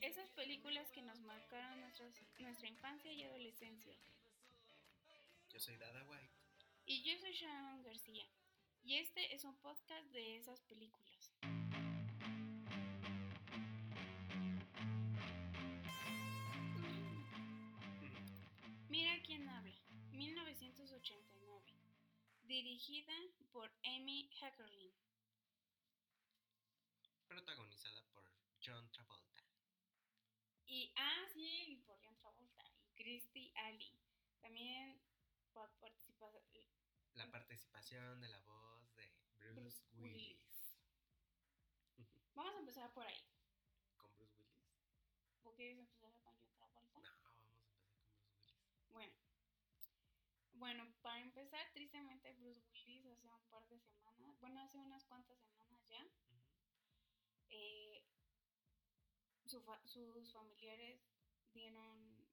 Esas películas que nos marcaron nuestra infancia y adolescencia. Yo soy Dada White. Y yo soy Sharon García. Y este es un podcast de esas películas. Mira quién habla, 1989, dirigida por Amy Heckerling. Protagonizada por John Travolta. Y, ah, sí, por John Travolta y Christy Ali. También por participar La participación de la voz de Bruce, Bruce Willis. Vamos a empezar por ahí. ¿Con Bruce Willis? ¿O quieres empezar con John Travolta? No, vamos a empezar con Bruce Willis. Bueno. Bueno, para empezar, tristemente Bruce Willis hace un par de semanas, bueno, hace unas cuantas semanas ya. Eh, sus familiares dieron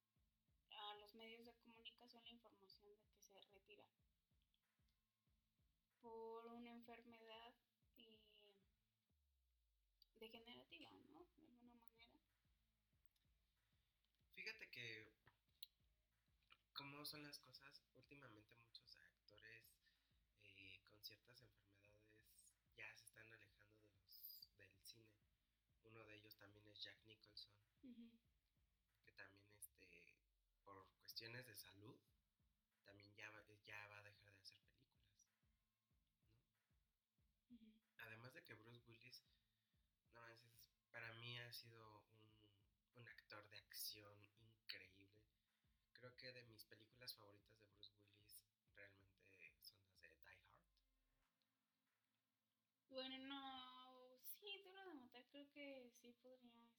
a los medios de comunicación la información de que se retira por una enfermedad eh, degenerativa, ¿no? De alguna manera. Fíjate que, como son las cosas, últimamente muchos actores eh, con ciertas enfermedades ya se están alejando de los, del cine. Uno de ellos también es Jack Nicholson, que también este, por cuestiones de salud, también ya va, ya va a dejar de hacer películas. Además de que Bruce Willis, no manches, para mí ha sido un, un actor de acción increíble. Creo que de mis películas favoritas de Bruce Willis realmente son las de Die Hard. Bueno, no, sí, Duro de Matar creo que sí podría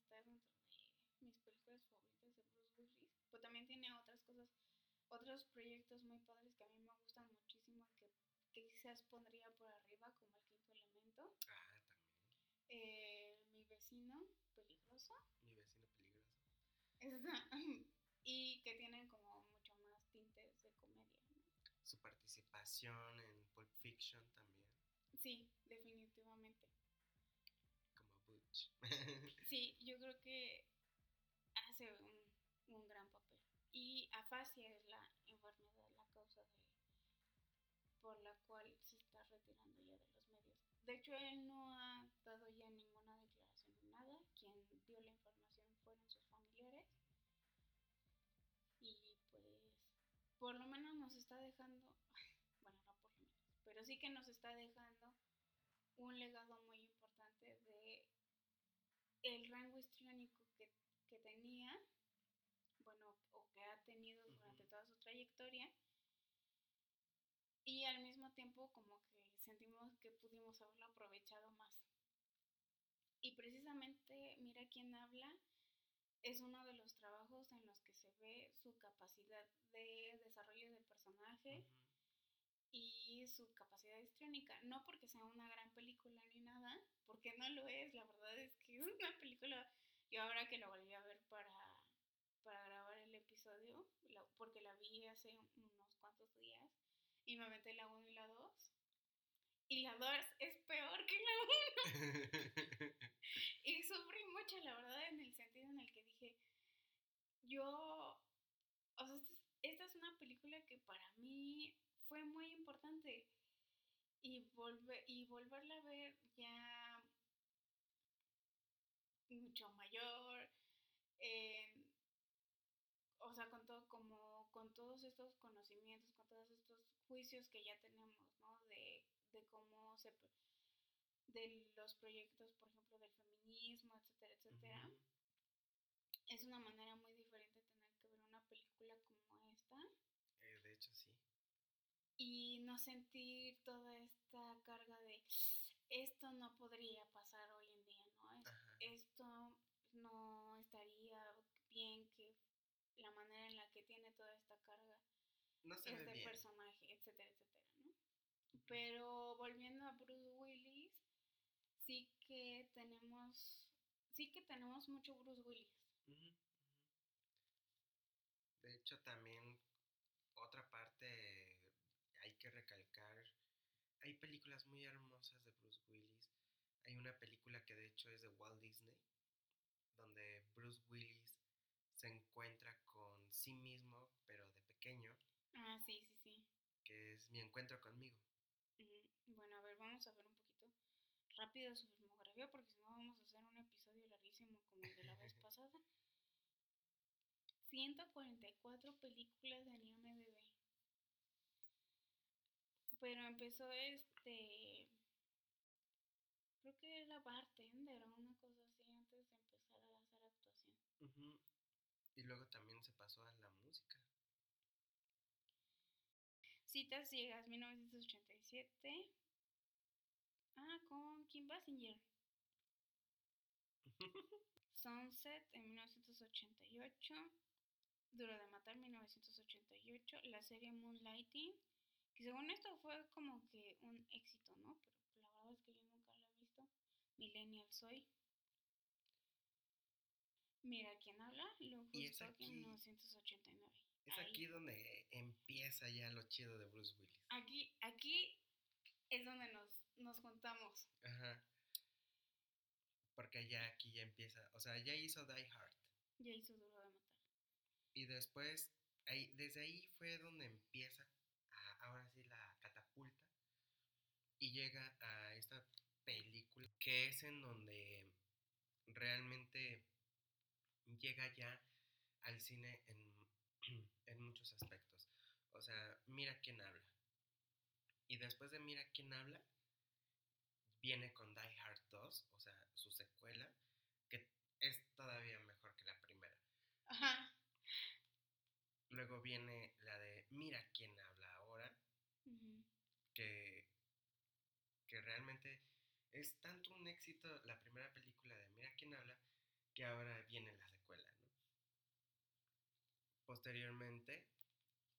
mis películas favoritas de Bruce Willis. Pero también tiene otras cosas, otros proyectos muy padres que a mí me gustan muchísimo y que, que quizás pondría por arriba, como El Quinto Elemento. Ah, también. Eh, mi vecino, peligroso. Mi vecino peligroso. Está- y que tienen como mucho más tintes de comedia. ¿no? Su participación en Pulp Fiction también, Sí, definitivamente. Sí, yo creo que hace un, un gran papel. Y afasia es la enfermedad, la causa de por la cual se está retirando ya de los medios. De hecho, él no ha dado ya ninguna declaración ni nada. Quien dio la información fueron sus familiares. Y pues, por lo menos nos está dejando, bueno, no por lo menos, pero sí que nos está dejando un legado muy el rango histriónico que, que tenía, bueno, o que ha tenido durante toda su trayectoria, y al mismo tiempo como que sentimos que pudimos haberlo aprovechado más. Y precisamente, mira quién habla, es uno de los trabajos en los que se ve su capacidad de desarrollo de personaje y su capacidad histriónica. No porque sea una gran película ni nada, porque no lo es. La verdad es que es una película. Yo ahora que la volví a ver para, para grabar el episodio, la- porque la vi hace unos cuantos días, y me aventé la 1 y la 2. Y la 2 es peor que la 1. Y sufrí mucho, la verdad, en el sentido en el que dije, yo, o sea, esta es, esta es una película que para mí fue muy importante. Y, volver, y volverla a ver ya mucho mayor, eh, o sea, con todo, como con todos estos conocimientos, con todos estos juicios que ya tenemos, ¿no? De, de cómo se, de los proyectos, por ejemplo, del feminismo, etcétera, etcétera. Es una manera muy diferente tener que ver una película como esta Eh, de hecho, sí. y no sentir toda esta carga de esto no podría pasar hoy en día. Esto no estaría bien que la manera en la que tiene toda esta carga No se ve este personaje, etcétera, etcétera, ¿no? Pero volviendo a Bruce Willis, sí que tenemos, sí que tenemos mucho Bruce Willis. De hecho, también otra parte hay que recalcar, hay películas muy hermosas de Bruce Willis. Hay una película que de hecho es de Walt Disney, donde Bruce Willis se encuentra con sí mismo, pero de pequeño, Ah, sí, sí, sí. que es mi encuentro conmigo. Bueno, a ver, vamos a ver un poquito rápido su filmografía porque si no vamos a hacer un episodio larguísimo como el de la vez pasada. 144 películas en IMDb. Pero empezó este. Creo que era bartender o una cosa así antes de empezar a hacer actuación. Ujú. Y luego también se pasó a la música. Citas ciegas, 1987. Ah, con Kim Basinger. Sunset en 1988. Duro de matar 1988. La serie Moonlighting. Que según esto fue como que un éxito, ¿no? Pero la verdad es que yo nunca la he visto. Millennial Soy. Mira quién habla. Luke Y es Stock en aquí- 1989. Es Ahí. aquí donde empieza ya lo chido de Bruce Willis. Aquí, aquí es donde nos, nos juntamos. Ajá. Porque ya aquí ya empieza, o sea, ya hizo Die Hard. Ya hizo duro de matar. Y después, ahí, desde ahí fue donde empieza, a- ahora sí, la catapulta. Y llega a esta película que es en donde realmente llega ya al cine en, en muchos aspectos. O sea, mira quién habla. Y después de Mira quién habla, viene con Die Hard 2, o sea, su secuela, que es todavía mejor que la primera. Ajá. Luego viene la de Mira quién habla ahora, que, que realmente es tanto un éxito la primera película de Mira quién habla, que ahora viene la secuela, ¿no? Posteriormente,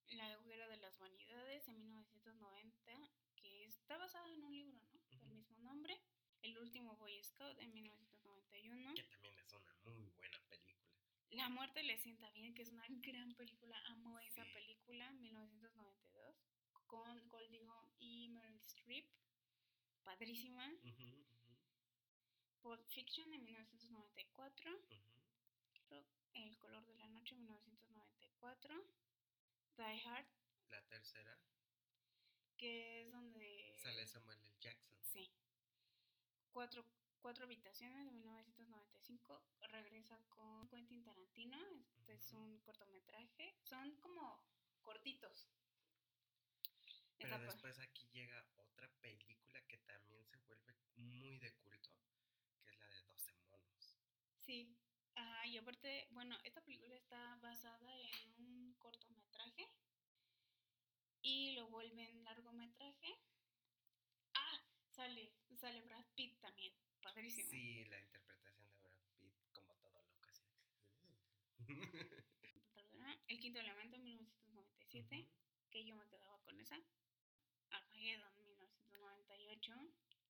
La hoguera de las vanidades en 1990, que está basada en un libro, ¿no? Del mismo nombre. El último Boy Scout en 1991. que también es una muy buena película. La muerte le sienta bien, que es una gran película. Amo esa película, 1992. Con Goldie Hawn y Meryl Streep. Padrísima. Ujú, ujú, Pulp Fiction en 1994. ujú. El color de la noche en 1994. Die Hard, La tercera que es donde... sale Samuel L. Jackson. Sí. Cuatro, cuatro habitaciones de 1995. Regresa con Quentin Tarantino. Este es un cortometraje. Son como cortitos. Pero después aquí llega otra película que también se vuelve muy de culto, que es la de 12 monos. Sí. Ajá, y aparte, bueno, esta película está basada en un cortometraje y lo vuelven largometraje. Ah, sale, sale Brad Pitt también. Padrísimo. Sí, la interpretación de Brad Pitt como todo loco así. El quinto elemento en 1997. Ujú. que yo me quedaba con esa. Armageddon 1998.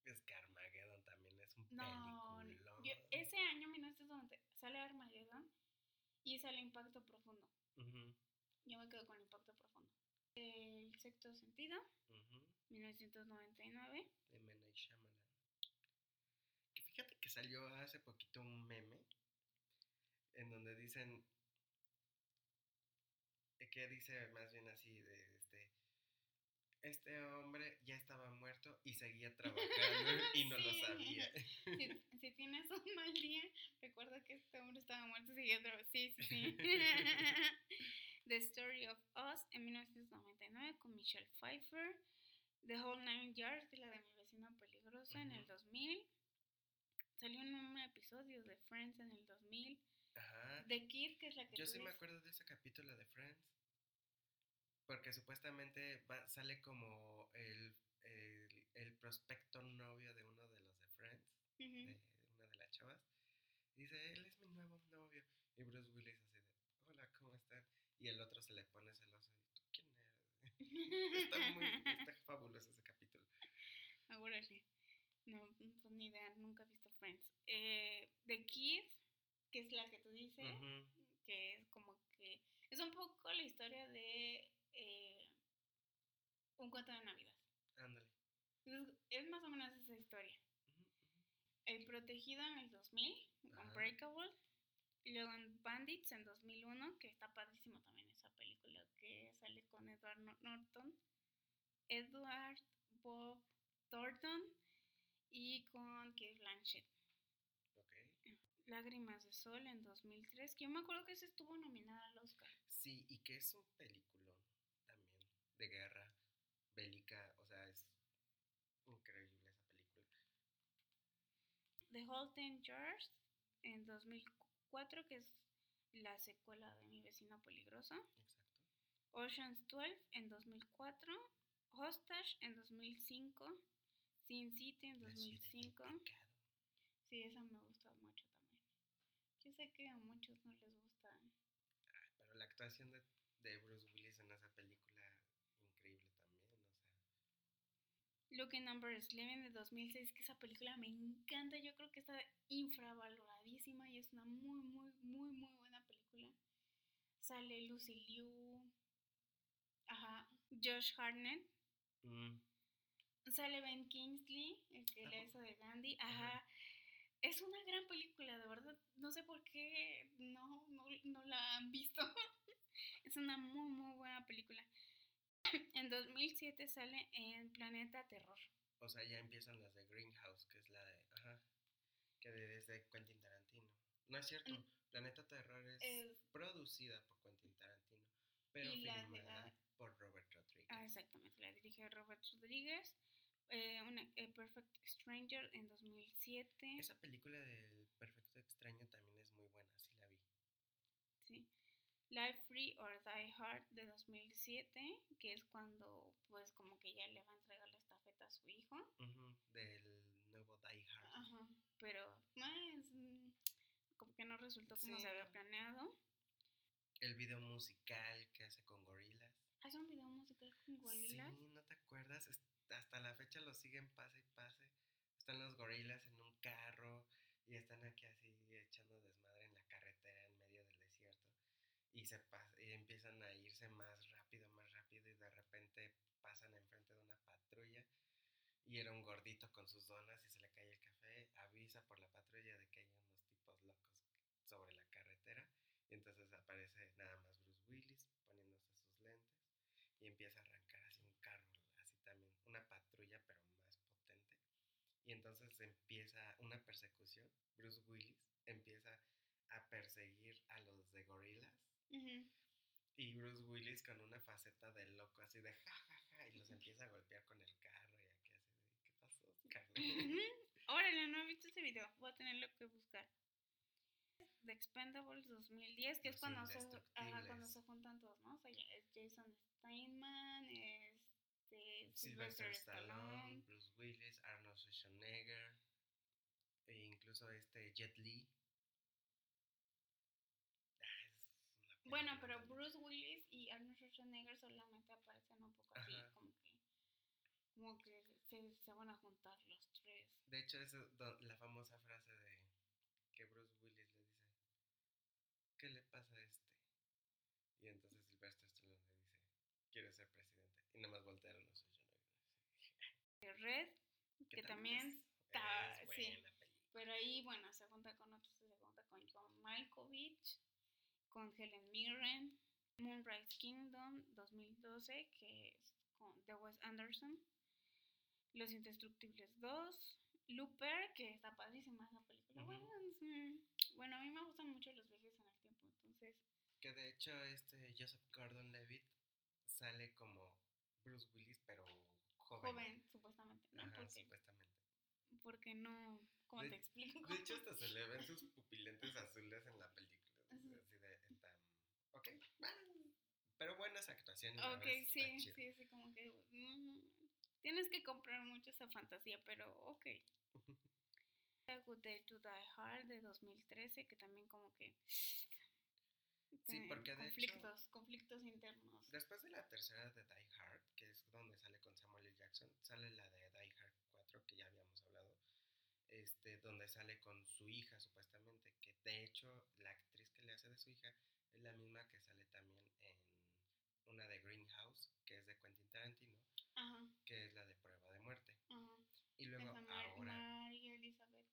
Es que Armageddon también es un No, peliculón. yo- ese año 1990 sale Armageddon y sale Impacto Profundo. Ujú, Yo me quedo con Impacto Profundo. El sexto sentido, ujú, 1999. de M. Night Shyamalan. Que fíjate que salió hace poquito un meme en donde dicen eh, que dice más bien así de este hombre ya estaba muerto y seguía trabajando y no lo Sí. sabía. Si, si tienes un mal día, recuerda que este hombre estaba muerto y seguía vez. Sí, sí, sí. The Story of Us en 1999 con Michelle Pfeiffer. The Whole Nine Yards, es la de mi vecino peligroso en el Ujú. 2000. Salió en un episodio de Friends en el 2000. Ajá. The Kid, que es la que Yo tú sí me acuerdo de ese capítulo de Friends. Porque supuestamente va- sale como el, el, el prospecto novio de uno de los de Friends, de una de las chavas. Dice, él es mi nuevo novio. Y Bruce Willis así de, hola, ¿cómo están? Y el otro se le pone celoso. ¿Y tú quién eres? está muy, está fabuloso ese capítulo. Ahora sí. No, pues ni idea, nunca he visto Friends. Eh, The Kid, que es la que tú dices, que es como que es un poco la historia de un cuento de Navidad. Ándale. Es, es más o menos esa historia. El protegido en el 2000, Ajá. Unbreakable. Y luego en Bandits en 2001, que está padrísimo también esa película, que sale con Edward Nor- Norton, Edward Bob Thornton y con Kate Blanchett. Ok. Lágrimas de Sol en 2003, que yo me acuerdo que se estuvo nominada al Oscar. Sí, y que es un peliculón también de guerra bélica, o sea, es increíble esa película. The Holden Years en 2004, que es la secuela de Mi vecino peligroso. Exacto. Ocean's 12 en 2004. Hostage en 2005. Sin City en La ciudad del 2005. pecado. Sí, esa me gusta mucho también. Yo sé que a muchos no les gusta. Ay, pero la actuación de, de Bruce Willis en esa película, increíble también, o sea. Lucky Number 11 de 2006, que esa película me encanta. Yo creo que está infravaloradísima y es una muy, muy, muy, muy buena película. Sale Lucy Liu. Ajá. Josh Hartnett. mm, Sale Ben Kingsley, el que le Ajá. hizo de Gandhi. Ajá. Ajá. Es una gran película, de verdad. No sé por qué no, no, no la han visto. es una muy, muy buena película. En 2007 sale en Planeta Terror. O sea, ya empiezan las de Greenhouse, que es la de. Ajá. Que de, es de Quentin Tarantino. No es cierto. Mm. Planeta Terror es, producida por Quentin Tarantino, pero de filmada por Robert Rodriguez. Ah, exactamente, la dirige Robert Rodríguez. Eh, una, A Perfect Stranger en 2007. Esa película del Perfecto Extraño también es muy buena, sí la vi. Sí. Live Free or Die Hard de 2007, que es cuando pues como que ya le va a entregar la estafeta a su hijo. Ujú, del nuevo Die Hard. Ajá, pero más como que no resultó como Sí. se había planeado. El video musical que hace con gorilas. Hace un video musical con gorilas. Sí, ¿no te acuerdas? Hasta la fecha lo siguen pase y pase. Están los gorilas en un carro y están aquí así echando desmadre en la carretera en medio del desierto. Y, se y empiezan a irse más rápido, más rápido y de repente pasan enfrente de una patrulla y era un gordito con sus donas y se le cae el café, avisa por la patrulla de que hay unos tipos locos sobre la carretera y entonces aparece nada más Bruce Willis poniéndose sus lentes y empieza a arrancar así un carro, así también, una patrulla pero más potente. Y entonces empieza una persecución, Bruce Willis empieza a perseguir a los de gorilas Y Bruce Willis con una faceta de loco así de ja ja ja y los empieza a golpear con el carro y aquí así de ¿qué pasó, Scarlett?" Ujú. Órale, no he visto ese video. Voy a tenerlo que buscar. The Expendables 2010, que es cuando se, ajá, cuando se juntan todos, ¿no? O sea, es Jason Steinman, este, Sylvester Sylvester Stallone, Stallone. Bruce Willis, Arnold Schwarzenegger e incluso este Jet Li. Ah, es una Bueno, pero. Bruce Willis y Arnold Schwarzenegger solamente aparecen un poco así, Ajá. como que, como que se, se van a juntar los tres. De hecho, es la famosa frase de que Bruce Willis le dice, ¿qué le pasa a este? Y entonces Sylvester Stallone le dice, quiere ser presidente. Y nada más voltearon los ojos. Red, que también está- es sí. película. pero ahí, bueno, se junta con otros, se junta con John Malkovich, con Helen Mirren, Moonrise Kingdom 2012, que es con The Wes Anderson, Los Indestructibles 2, Looper, que está padrísima esa película. Ujú. bueno, es, bueno, a mí me gustan mucho los viajes en el tiempo, entonces, Que de hecho este Joseph Gordon-Levitt sale como Bruce Willis, pero joven. joven, supuestamente, ¿no? Ajá, porque, supuestamente. porque no, ¿cómo De- te explico? De hecho, hasta se le ven sus pupilentes azules en la película. Ujú. Así de, está, ok, pero buenas actuaciones. Ok, sí, chido. sí, sí, como que mm, tienes que comprar mucho esa fantasía, pero ok. A Good Day to Die Hard de 2013, que también como que... Sí, eh, porque de hecho- conflictos, conflictos internos. Después de la tercera de Die Hard, que es donde sale con Samuel L. Jackson, sale la de Die Hard 4, que ya habíamos hablado, este, donde sale con su hija supuestamente, que de hecho la actriz que le hace de su hija es la misma que sale también en una de Greenhouse, que es de Quentin Tarantino, Ajá, que es la de Prueba de Muerte. ajá. Y luego Mar- ahora, María Elizabeth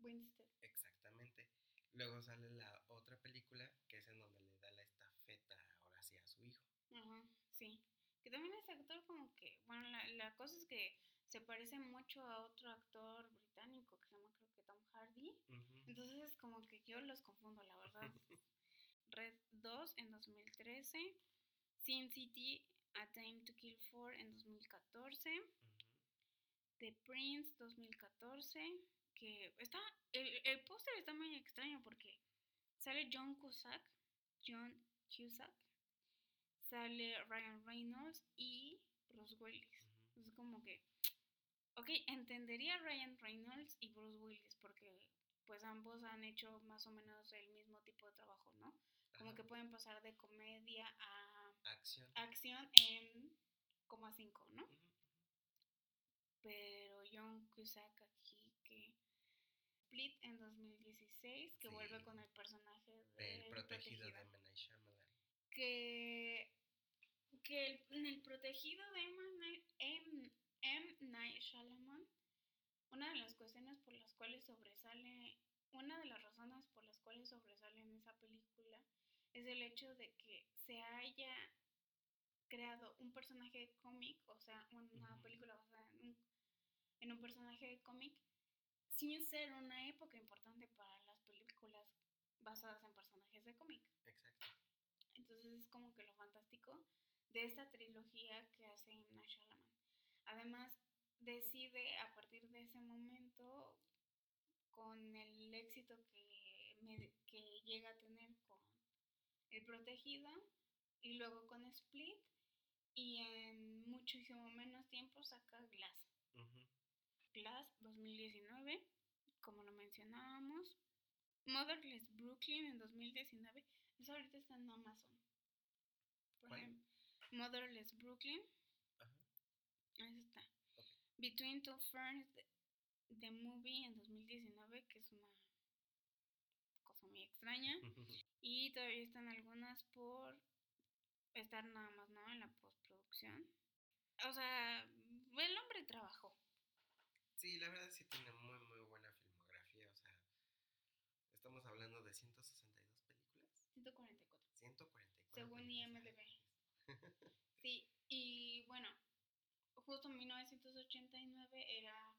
Winstead. exactamente, Luego sale la otra película, que es en donde le da la estafeta ahora sí a su hijo. Ajá, sí. Que también este actor como que, bueno, la, la cosa es que se parece mucho a otro actor británico que se llama creo que Tom Hardy. Entonces como que yo los confundo, la verdad. Red 2 en 2013. Sin City, A Time to Kill 4 en 2014. Ujú. The Prince 2014. Que está. El, el póster está muy extraño porque sale John Cusack. John Cusack. Sale Ryan Reynolds y Bruce Willis. Es como que. Ok, entendería Ryan Reynolds y Bruce Willis porque pues ambos han hecho más o menos el mismo tipo de trabajo, ¿no? Como Ajá. que pueden pasar de comedia a Acción. acción en coma 5, ¿no? Ujú. Pero John Cusack aquí que Split en 2016 que Sí. vuelve con el personaje El del protegido de protegido. M. Night Shyamalan. que que el- en el protegido de M. M. Night Shyamalan una de las cuestiones por las cuales sobresale una de las razones por las cuales sobresale en esa película es el hecho de que se haya creado un personaje de cómic, o sea, una película basada en un, en un personaje de cómic, sin ser una época importante para las películas basadas en personajes de cómic. Exacto. Entonces es como que lo fantástico de esta trilogía que hace M. Night Shyamalan. Además, decide a partir de ese momento, con el éxito que, me- que llega a tener con El Protegido y luego con Split, y en muchísimo menos tiempo saca Glass. Ujú. Glass 2019, como lo mencionábamos. Motherless Brooklyn en 2019. Eso ahorita está en Amazon. Por ¿Cuál? ejemplo, Motherless Brooklyn. Ahí está. Ok. Between Two Ferns, the, Movie en 2019, que es una cosa muy extraña. Y todavía están algunas por estar nada más, ¿no? En la postproducción. O sea, el hombre trabajó. Sí, la verdad sí tiene muy, muy buena filmografía. O sea, estamos hablando de 162 películas. 144. 144. Según. IMDb. Sí, y bueno, justo en 1989 era,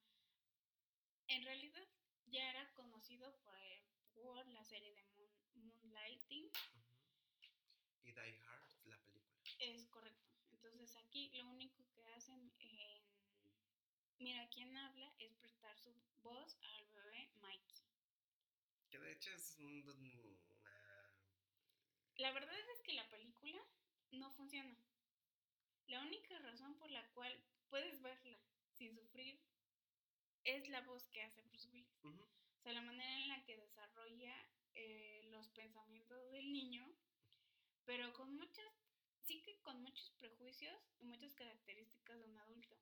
en realidad ya era conocido por, por la serie de Moon- Moonlighting. Y Die Hard, la película. es correcto. Entonces aquí lo único que hacen en Mira quién habla es prestar su voz al bebé Mikey. Que de hecho es un- una... La verdad es que la película no funciona. La única razón por la cual puedes verla sin sufrir es la voz que hace Bruce Willis. Ujú. O sea, la manera en la que desarrolla eh, los pensamientos del niño, pero con muchas, sí que con muchos prejuicios y muchas características de un adulto.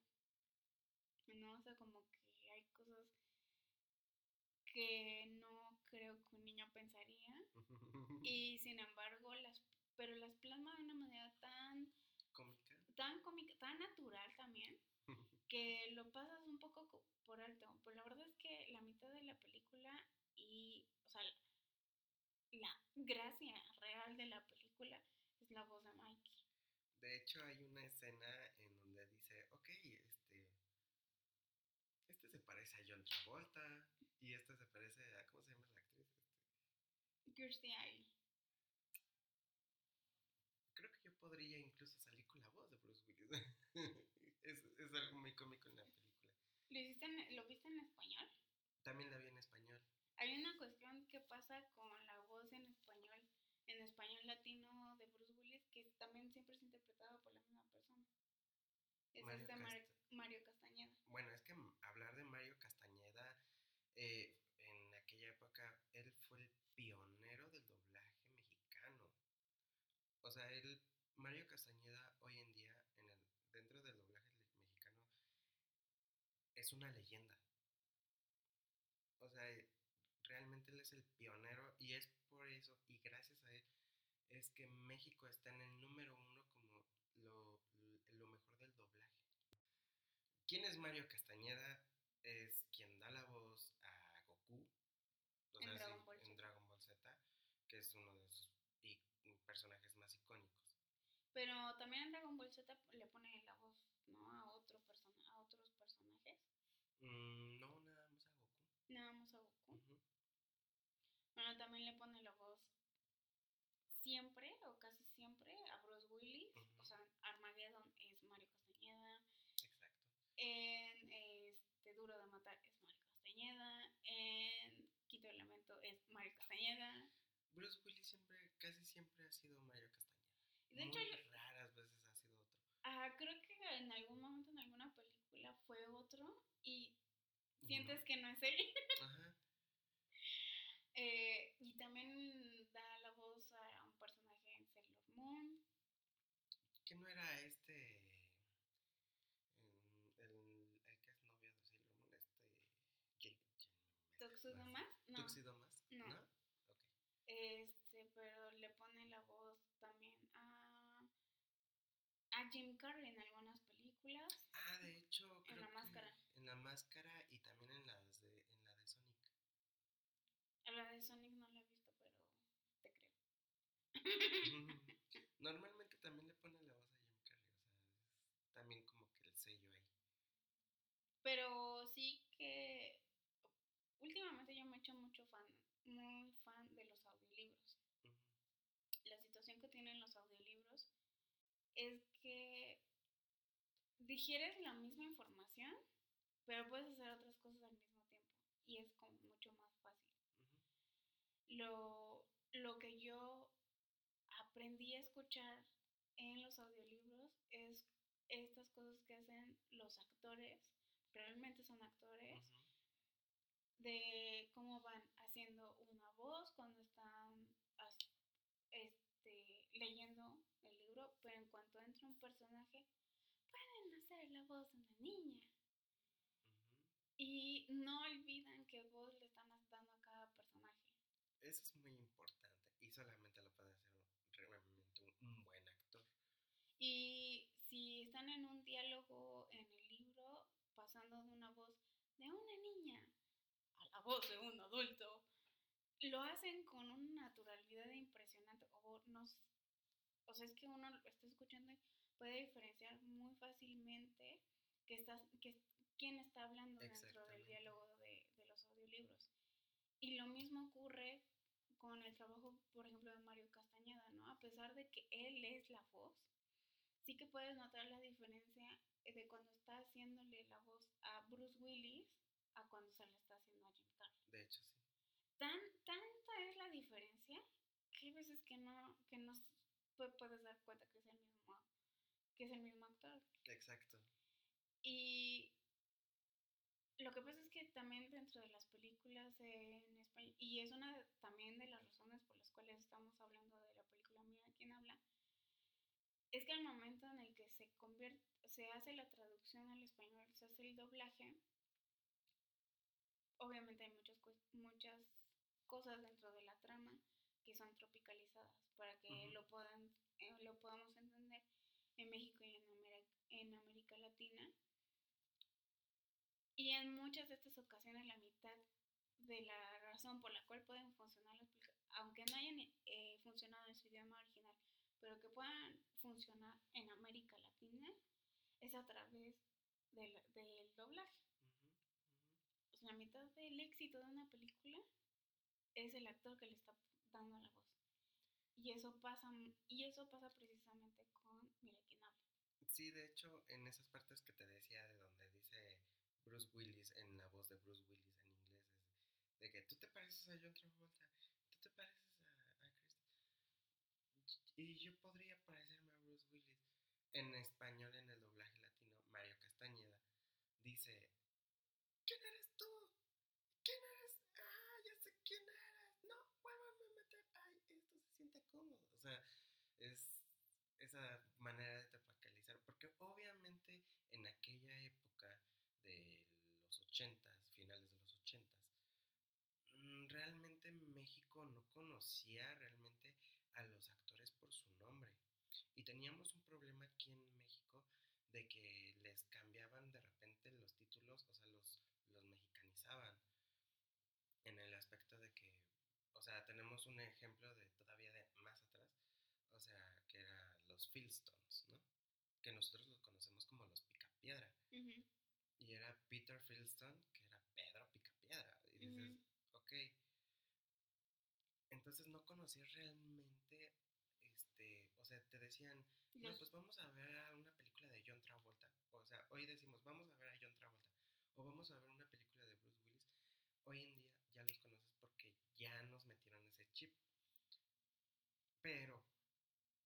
¿No? O sea, como que hay cosas que no creo que un niño pensaría y sin embargo las pero las plasma de una manera tan. Tan cómica tan natural también que lo pasas un poco co- por alto. Pero la verdad es que la mitad de la película y o sea la gracia real de la película es la voz de Mikey. De hecho, hay una escena en donde dice, ok, este, este se parece a John Travolta y este se parece a, ¿cómo se llama la actriz? Este, Kirstie creo que yo podría incluso salir con la voz de Bruce Willis. es, es algo muy cómico en la película. ¿Lo, hiciste en- ¿Lo viste en español? También la vi en español. Hay una cuestión que pasa con la voz en español, en español latino de Bruce Willis, que también siempre es interpretado por la misma persona. Es Mario este Mario Castañeda. Bueno, es que hablar de Mario Castañeda, eh, en aquella época, él fue el pionero del doblaje mexicano. O sea, él, Mario Castañeda, es una leyenda. O sea, eh, realmente él es el pionero y es por eso y gracias a él es que México está en el número uno como lo, mejor del doblaje. ¿Quién es Mario Castañeda? Es quien da la voz a Goku en, Dragon Ball en Dragon Ball Z, que es uno de sus mm, personajes más icónicos. Pero también en Dragon Ball Z le pone la voz, ¿no? A otro Mm, no, nada más a Goku. Nada más a Goku. Bueno, también le pone la voz siempre o casi siempre a Bruce Willis. O sea, Armageddon es Mario Castañeda. Exacto. En este Duro de Matar es Mario Castañeda. En Quinto Elemento es Mario Castañeda. Bruce Willis siempre, casi siempre ha sido Mario Castañeda. Y de Muy raras veces ha sido otro. ah, creo que en algún momento en alguna película fue otro sientes Ujú. que no es él. Ajá. Eh, y también da la voz a un personaje en Sailor Moon. Que no era este. El, el que es novio de Sailor Moon, este. Tuxedo Mask, no. Tuxedo Mask, No. ¿no? Este, pero le pone la voz también a, a Jim Carrey en algunas películas. Ah, de hecho, En creo la que máscara. En la máscara y también en, las de, en la de Sonic. A la de Sonic no la he visto, pero te creo. Normalmente también le pone la voz a Jim Carrey, o sea, es también como que el sello ahí. Pero sí que últimamente yo me he hecho mucho fan, muy fan de los audiolibros. La situación que tienen los audiolibros es que digieres la misma información, pero puedes hacer otras cosas al mismo tiempo y es como. Lo, lo que yo aprendí a escuchar en los audiolibros es estas cosas que hacen los actores, realmente son actores, de cómo van haciendo una voz cuando están este, leyendo el libro, pero en cuanto entra un personaje, pueden hacer la voz de una niña. Y no olvidan qué voz le están dando a cada personaje. Eso es muy importante y solamente lo puede hacer realmente un, un buen actor. Y si están en un diálogo en el libro, pasando de una voz de una niña a la voz de un adulto, lo hacen con una naturalidad impresionante. O, no, s- o sea, es que uno lo está escuchando y puede diferenciar muy fácilmente que estás, que, quién está hablando dentro del diálogo de, de los audiolibros. Y lo mismo ocurre con el trabajo, por ejemplo, de Mario Castañeda, ¿no? A pesar de que él es la voz, sí que puedes notar la diferencia de cuando está haciéndole la voz a Bruce Willis a cuando se le está haciendo a Jim Carrey. De hecho, sí. Tan, tanta es la diferencia que hay veces que no, que no puedes dar cuenta que es el mismo, que es el mismo actor. Exacto. Y lo que pasa es que también dentro de las películas en y es una de- también de las razones por las cuales estamos hablando de la película Mía, quien habla, es que al momento en el que se convierte, se hace la traducción al español, se hace el doblaje, obviamente hay muchas, muchas cosas dentro de la trama que son tropicalizadas para que lo, puedan, eh, lo podamos entender en México y en, Ameri- en América Latina. Y en muchas de estas ocasiones la mitad de la razón por la cual pueden funcionar las películas, aunque no hayan eh, funcionado en su idioma original, pero que puedan funcionar en América Latina, es a través del, del doblaje. O sea, la mitad del éxito de una película es el actor que le está dando la voz. Y eso pasa, y eso pasa precisamente con habla. Sí, de hecho, en esas partes que te decía de donde dice Bruce Willis en la voz de Bruce Willis en de que tú te pareces a John Travolta, tú te pareces a, a Chris. Y yo podría parecerme a Bruce Willis. En español, en el doblaje latino, Mario Castañeda dice: ¿Quién eres tú? ¿Quién eres? Ah, ya sé quién eres. No, vuélvame a meter. Ay, esto se siente cómodo. O sea, es esa manera de tropicalizar, porque obviamente en aquella época de los ochentas, finales de los ochentas, mm, realmente México no conocía realmente a los actores por su nombre. Y teníamos un problema aquí en México de que les cambiaban de repente los títulos, o sea, los, los mexicanizaban. En el aspecto de que, o sea, tenemos un ejemplo de todavía de más atrás, o sea, que eran los Fieldstones, ¿no? Que nosotros los conocemos como los Picapiedra. Ujú, Y era Peter Fieldstone, que era Pedro Picapiedra. Y dices, Ujú. ok. Entonces no conocías realmente, este, o sea, te decían, no, pues vamos a ver a una película de John Travolta. O sea, hoy decimos, vamos a ver a John Travolta. O vamos a ver una película de Bruce Willis. Hoy en día ya los conoces porque ya nos metieron ese chip. Pero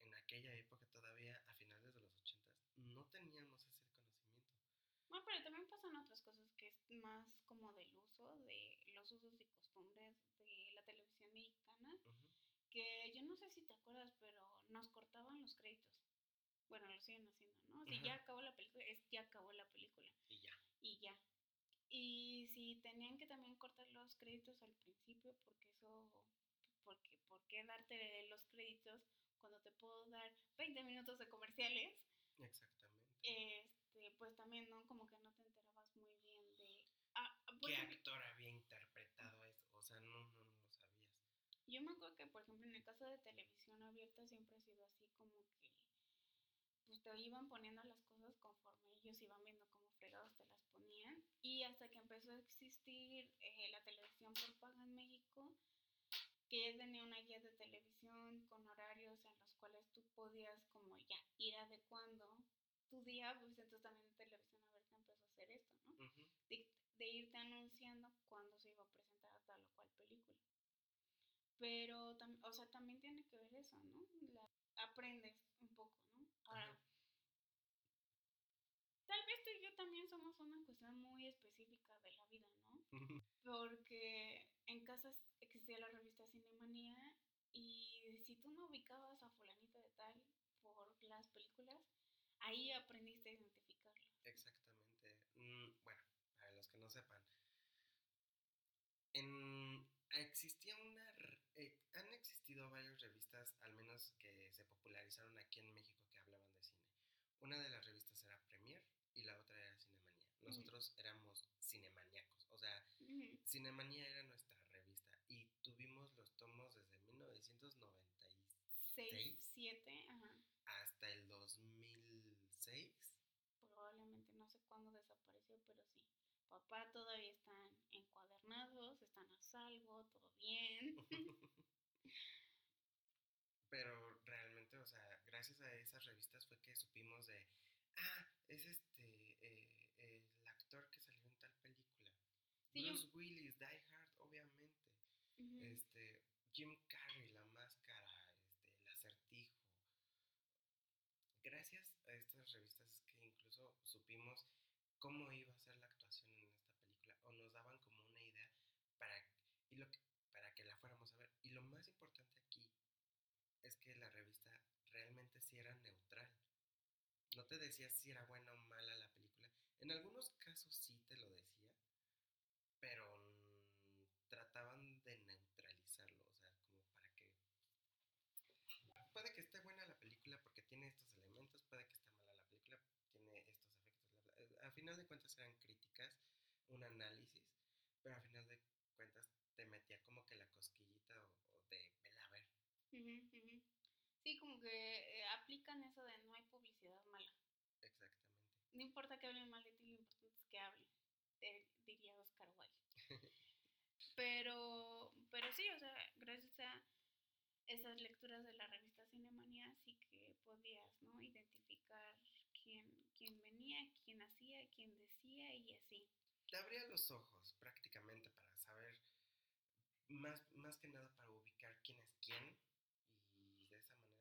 en aquella época todavía, a finales de los ochentas, no teníamos ese conocimiento. Bueno, pero también pasan otras cosas que es más como del uso, de los usos y costumbres de la televisión mexicana, Que yo no sé si te acuerdas, pero nos cortaban los créditos. Bueno, lo siguen haciendo, ¿no? Si ya acabó la película, es ya acabó la película Y ya. y ya. Y si tenían que también cortar los créditos al principio, porque eso, porque, ¿por qué darte los créditos cuando te puedo dar 20 minutos de comerciales? Exactamente. este, pues también, ¿no? Como que no te enterabas muy bien de... Ah, ¿Qué actor había interpretado eso? O sea, no, no, no lo sabías. Yo me acuerdo que, por ejemplo, en el caso de televisión abierta siempre ha sido así como que pues te iban poniendo las cosas conforme ellos iban viendo cómo fregados te las ponían y hasta que empezó a existir eh, la televisión por paga en México que ya tenía una guía de televisión con horarios en los cuales tú podías como ya ir adecuando tu día, pues entonces también televisión abierta empezó a hacer esto, ¿no? De, de irte anunciando cuándo se iba a presentar tal o cual película. Pero, o sea, también tiene que ver eso, ¿no? La- aprendes un poco, ¿no? Ahora, Ajá. tal vez tú y yo también somos una cuestión muy específica de la vida, ¿no? Porque en casa existía la revista Cinemanía y si tú no ubicabas a fulanito de tal por las películas, ahí aprendiste a identificarlo. Exactamente. Mm, bueno, para los que no sepan, en, existía una, r- eh, han existido varias revistas, que se popularizaron aquí en México, que hablaban de cine. Una de las revistas era Premier y la otra era Cinemanía. Nosotros éramos cinemaníacos, o sea. Cinemanía era nuestra revista y tuvimos los tomos desde 1996 Seis, ¿Seis? siete, ajá. hasta el 2006. probablemente no sé cuándo desapareció, pero sí. Papá todavía están encuadernados, están a salvo, todo bien. Pero realmente, o sea, gracias a esas revistas fue que supimos de, ah, es este, eh, el actor que salió en tal película. Sí, yo- Bruce Willis, Die Hard, obviamente. Este, Jim Carrey, La Máscara, este, El Acertijo. Gracias a estas revistas es que incluso supimos cómo iba a ser la actuación en esta película o nos daban como una idea para, y lo que- para que la fuéramos a ver. Y lo más importante aquí es que la revista realmente sí era neutral. No te decía si era buena o mala la película. En algunos casos sí te lo decía, pero trataban de neutralizarlo, o sea, como para que... Puede que esté buena la película porque tiene estos elementos, puede que esté mala la película, tiene estos efectos. Eh, A final de cuentas eran críticas, un análisis, pero a final de cuentas te metía como que la cosquillita o, o de, vela a ver. Sí, como que eh, aplican eso de no hay publicidad. No importa que hablen mal de ti, lo importante es que hablen, eh, diría Oscar Wilde. Pero, pero sí, o sea, gracias a esas lecturas de la revista Cinemanía, sí que podías, ¿no? Identificar quién, quién venía, quién hacía, quién decía y así. Te abría los ojos prácticamente para saber, más, más que nada para ubicar quién es quién y de esa manera también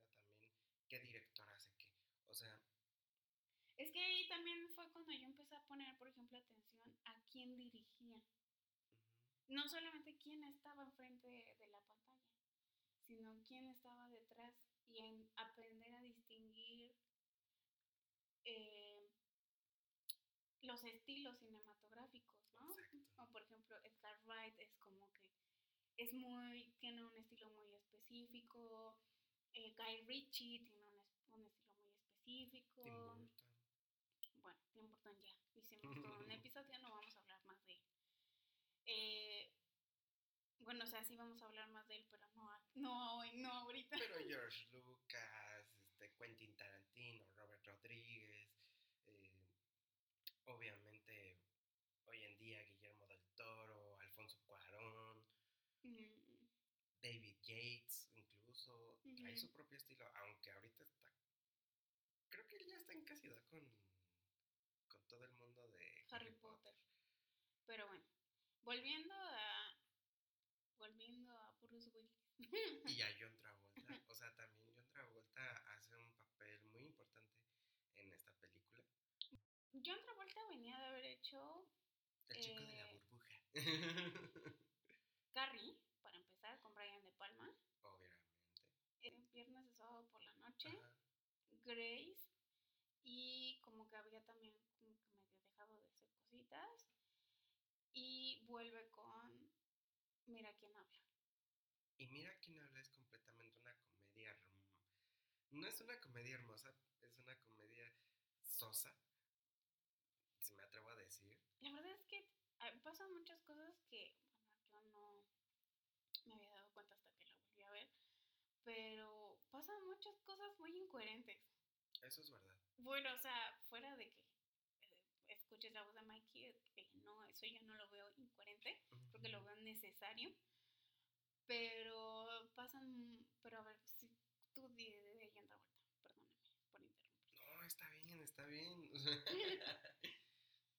qué director hace qué. O sea, Es que ahí también fue cuando yo empecé a poner, por ejemplo, atención a quién dirigía. No solamente quién estaba enfrente de, de la pantalla, sino quién estaba detrás y en aprender a distinguir eh, los estilos cinematográficos, ¿no? Exacto. O por ejemplo, Edgar Wright es como que es muy, tiene un estilo muy específico. eh, Guy Ritchie tiene un, es- un estilo muy específico. Tim Burton. Ya. Hicimos todo un episodio, no vamos a hablar más de él. Eh, bueno, o sea, sí vamos a hablar más de él, pero no, no hoy, no ahorita. Pero George Lucas, este, Quentin Tarantino, Robert Rodríguez, eh, obviamente hoy en día Guillermo del Toro, Alfonso Cuarón, mm. David Yates incluso, mm trae su propio estilo, aunque ahorita está... Creo que él ya está en casi con Pero bueno, volviendo a. Volviendo a Bruce Willis. Y a John Travolta, o sea, también John Travolta hace un papel muy importante en esta película. John Travolta venía de haber hecho El chico de la Eh, burbuja. Carrie, para empezar, con Brian De Palma. Obviamente. eh, Viernes de sábado por la noche. Ajá. Grace. Y como que había también como que medio dejado de hacer cositas. Y vuelve con Mira quién habla. Y mira quién habla es completamente una comedia. No es una comedia hermosa, es una comedia sosa. Si me atrevo a decir. La verdad es que pasan muchas cosas que, bueno, yo no me había dado cuenta hasta que la volví a ver, pero pasan muchas cosas muy incoherentes. Eso es verdad. Bueno, o sea, fuera de que eh, escuches la voz de no, eso yo no lo veo incoherente, creo que lo veo necesario, pero pasan, pero a ver, si tú di de, de ahí la vuelta, perdóname por interrumpir. No, está bien, está bien.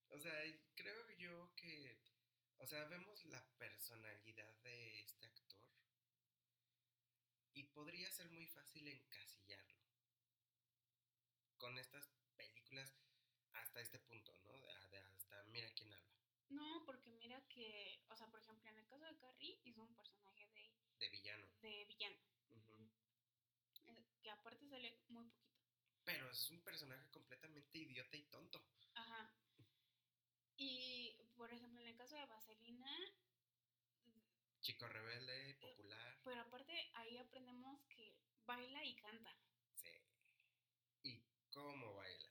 o sea, creo yo que. O sea, vemos la personalidad de este actor. Y podría ser muy fácil encasillarlo. Con estas películas hasta este punto, ¿no? De, de hasta mira quién habla. No, porque mira que, o sea, por ejemplo, en el caso de Carrie hizo un personaje de, De villano. de villano, eh, que aparte sale muy poquito. Pero es un personaje completamente idiota y tonto. Ajá. Y, por ejemplo, en el caso de Vaselina, Chico rebelde, popular. pero aparte ahí aprendemos que baila y canta. Sí. ¿Y cómo baila?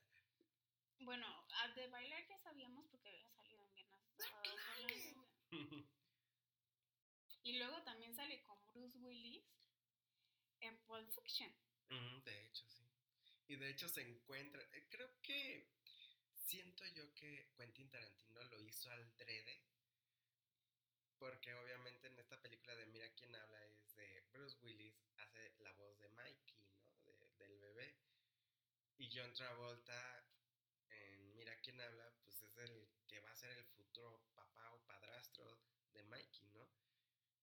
Bueno, de bailar ya sabíamos porque Y luego también sale con Bruce Willis en Pulp Fiction. De hecho, sí. Y de hecho se encuentra. eh, Creo que siento yo que Quentin Tarantino lo hizo al drede. Porque obviamente en esta película de Mira quién habla es de Bruce Willis, hace la voz de Mikey, ¿no? De- del bebé. Y John Travolta en Mira quién habla, pues es el que va a ser el futuro papá o padrastro de Mikey, ¿no?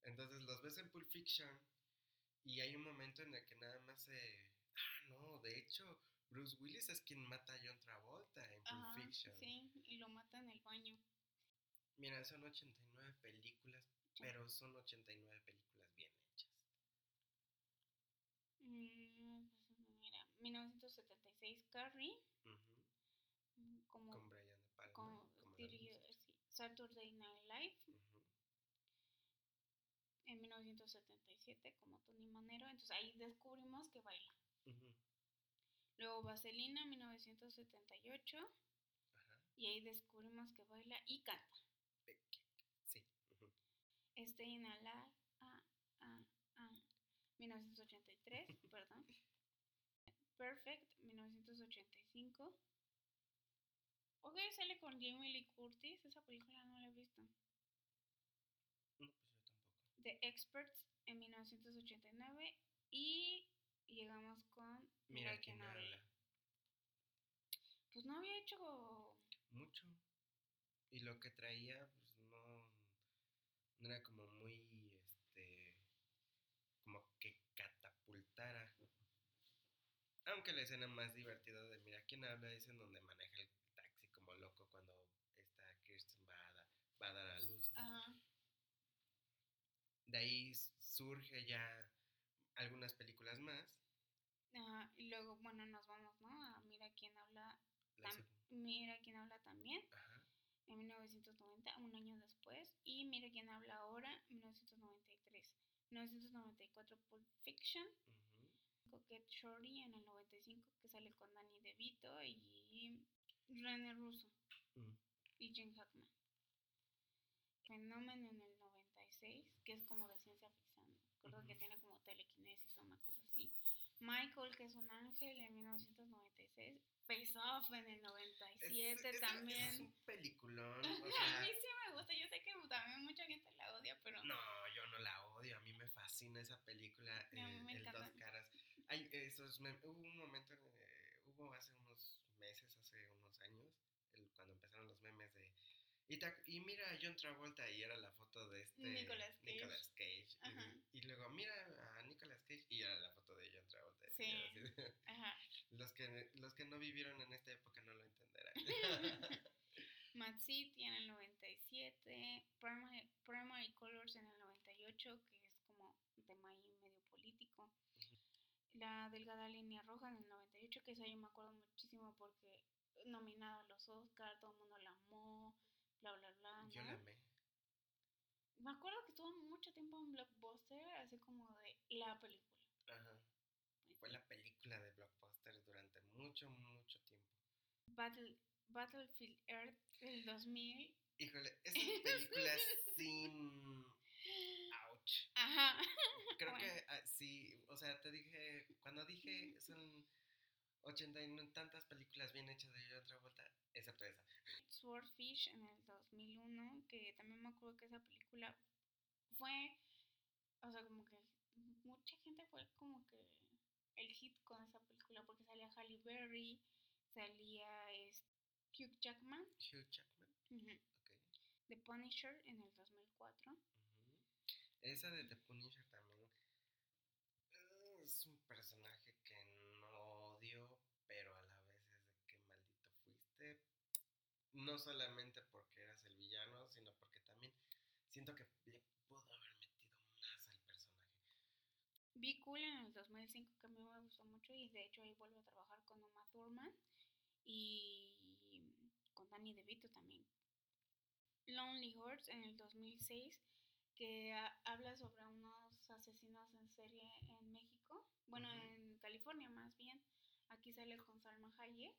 Entonces los ves en Pulp Fiction y hay un momento en el que nada más se... Ah, no, de hecho, Bruce Willis es quien mata a John Travolta en Pulp Ajá, Fiction. sí, y lo mata en el baño. Mira, son 89 películas, pero son 89 películas bien hechas. Mm, pues, mira, 1976 Carrie, Ujú, mm, como, Con Brian De Palma. Dirigió, sí, Saturday Night Live en 1977 como Tony Manero, entonces ahí descubrimos que baila. Luego Vaselina 1978 Ajá. y ahí descubrimos que baila y canta. Sí. ujú, Stay in Alive ah, ah, ah, 1983, perdón. Perfect 1985. Ok, sale con Jamie Lee Curtis, esa película no la he visto. No, pues yo tampoco. The Experts en 1989 y llegamos con Mira quién habla. Pues no había hecho Mucho. Y lo que traía, pues no, no era como muy, este, como que catapultara. Aunque la escena más divertida de Mira quién habla es en donde maneja el como loco cuando esta Kirsten va a, va a dar a luz. ¿no? Ajá. De ahí surge ya algunas películas más. Ajá, y luego, bueno, nos vamos, ¿no? A Mira quién habla, tam- Mira quién habla también, Ajá. en 1990, un año después, y Mira quién habla ahora, 1993. 1994, Pulp Fiction, ujú, Coquette Shorty en el 95, que sale con Danny DeVito y René Russo mm, y Jim Hackman. Fenómeno en el 96, que es como de ciencia ficción. Recuerdo que Ujú. tiene como telequinesis o una cosa así. Michael, que es un ángel, en 1996. Face Off en el 97 es, es- también. Es un peliculón. O a sea, mí sí me gusta, yo sé que también mucha gente la odia, pero no, yo no la odio. A mí me fascina esa película. A mí eh, me el Dos. Caras. Hay esos mem- hubo un momento, eh, hubo hace unos meses, hace unos años, el- cuando empezaron los memes de. Y, te ac- y mira a John Travolta y era la foto de este Nicolas Cage. Nicolas Cage. Y- luego mira a Nicolas Cage y era la foto de John Travolta. Sí. Ajá. los, que, los que no vivieron en esta época no lo entenderán. Mad City en el 97, Primary, Primary Colors en el 98, que es como tema ahí medio político. La Delgada Línea Roja en el 98, que esa yo me acuerdo muchísimo porque nominada a los Oscar, todo el mundo la amó, bla, bla, bla. Yo ¿no? la amé. Me acuerdo que estuvo mucho tiempo en Blockbuster, así como de la película. Ajá. Fue la película de Blockbuster durante mucho, mucho tiempo. Battle, Battlefield Earth del 2000. Híjole, esas películas sin... Ouch. Ajá. Creo Bueno. que ah, sí, o sea, te dije, cuando dije son ochenta y tantas películas bien hechas de John Travolta, excepto esa. Swordfish en el 2001, que también me acuerdo que esa película fue, o sea, como que mucha gente fue como que el hit con esa película, porque salía Halle Berry, salía este, Hugh Jackman, Hugh Jackman, ujú, ok. The Punisher en el 2004. Esa de The Punisher también eh, es un personaje que no odio, pero a la vez es de que maldito fuiste. No solamente porque eras el villano, sino porque también siento que le pudo haber metido más al personaje. Be Cool en el 2005, que a mí me gustó mucho, y de hecho ahí vuelve a trabajar con Uma Thurman y con Danny DeVito también. Lonely Horse en el 2006, que ha- habla sobre unos asesinos en serie en México, bueno, en California más bien. Aquí sale con Salma Hayek.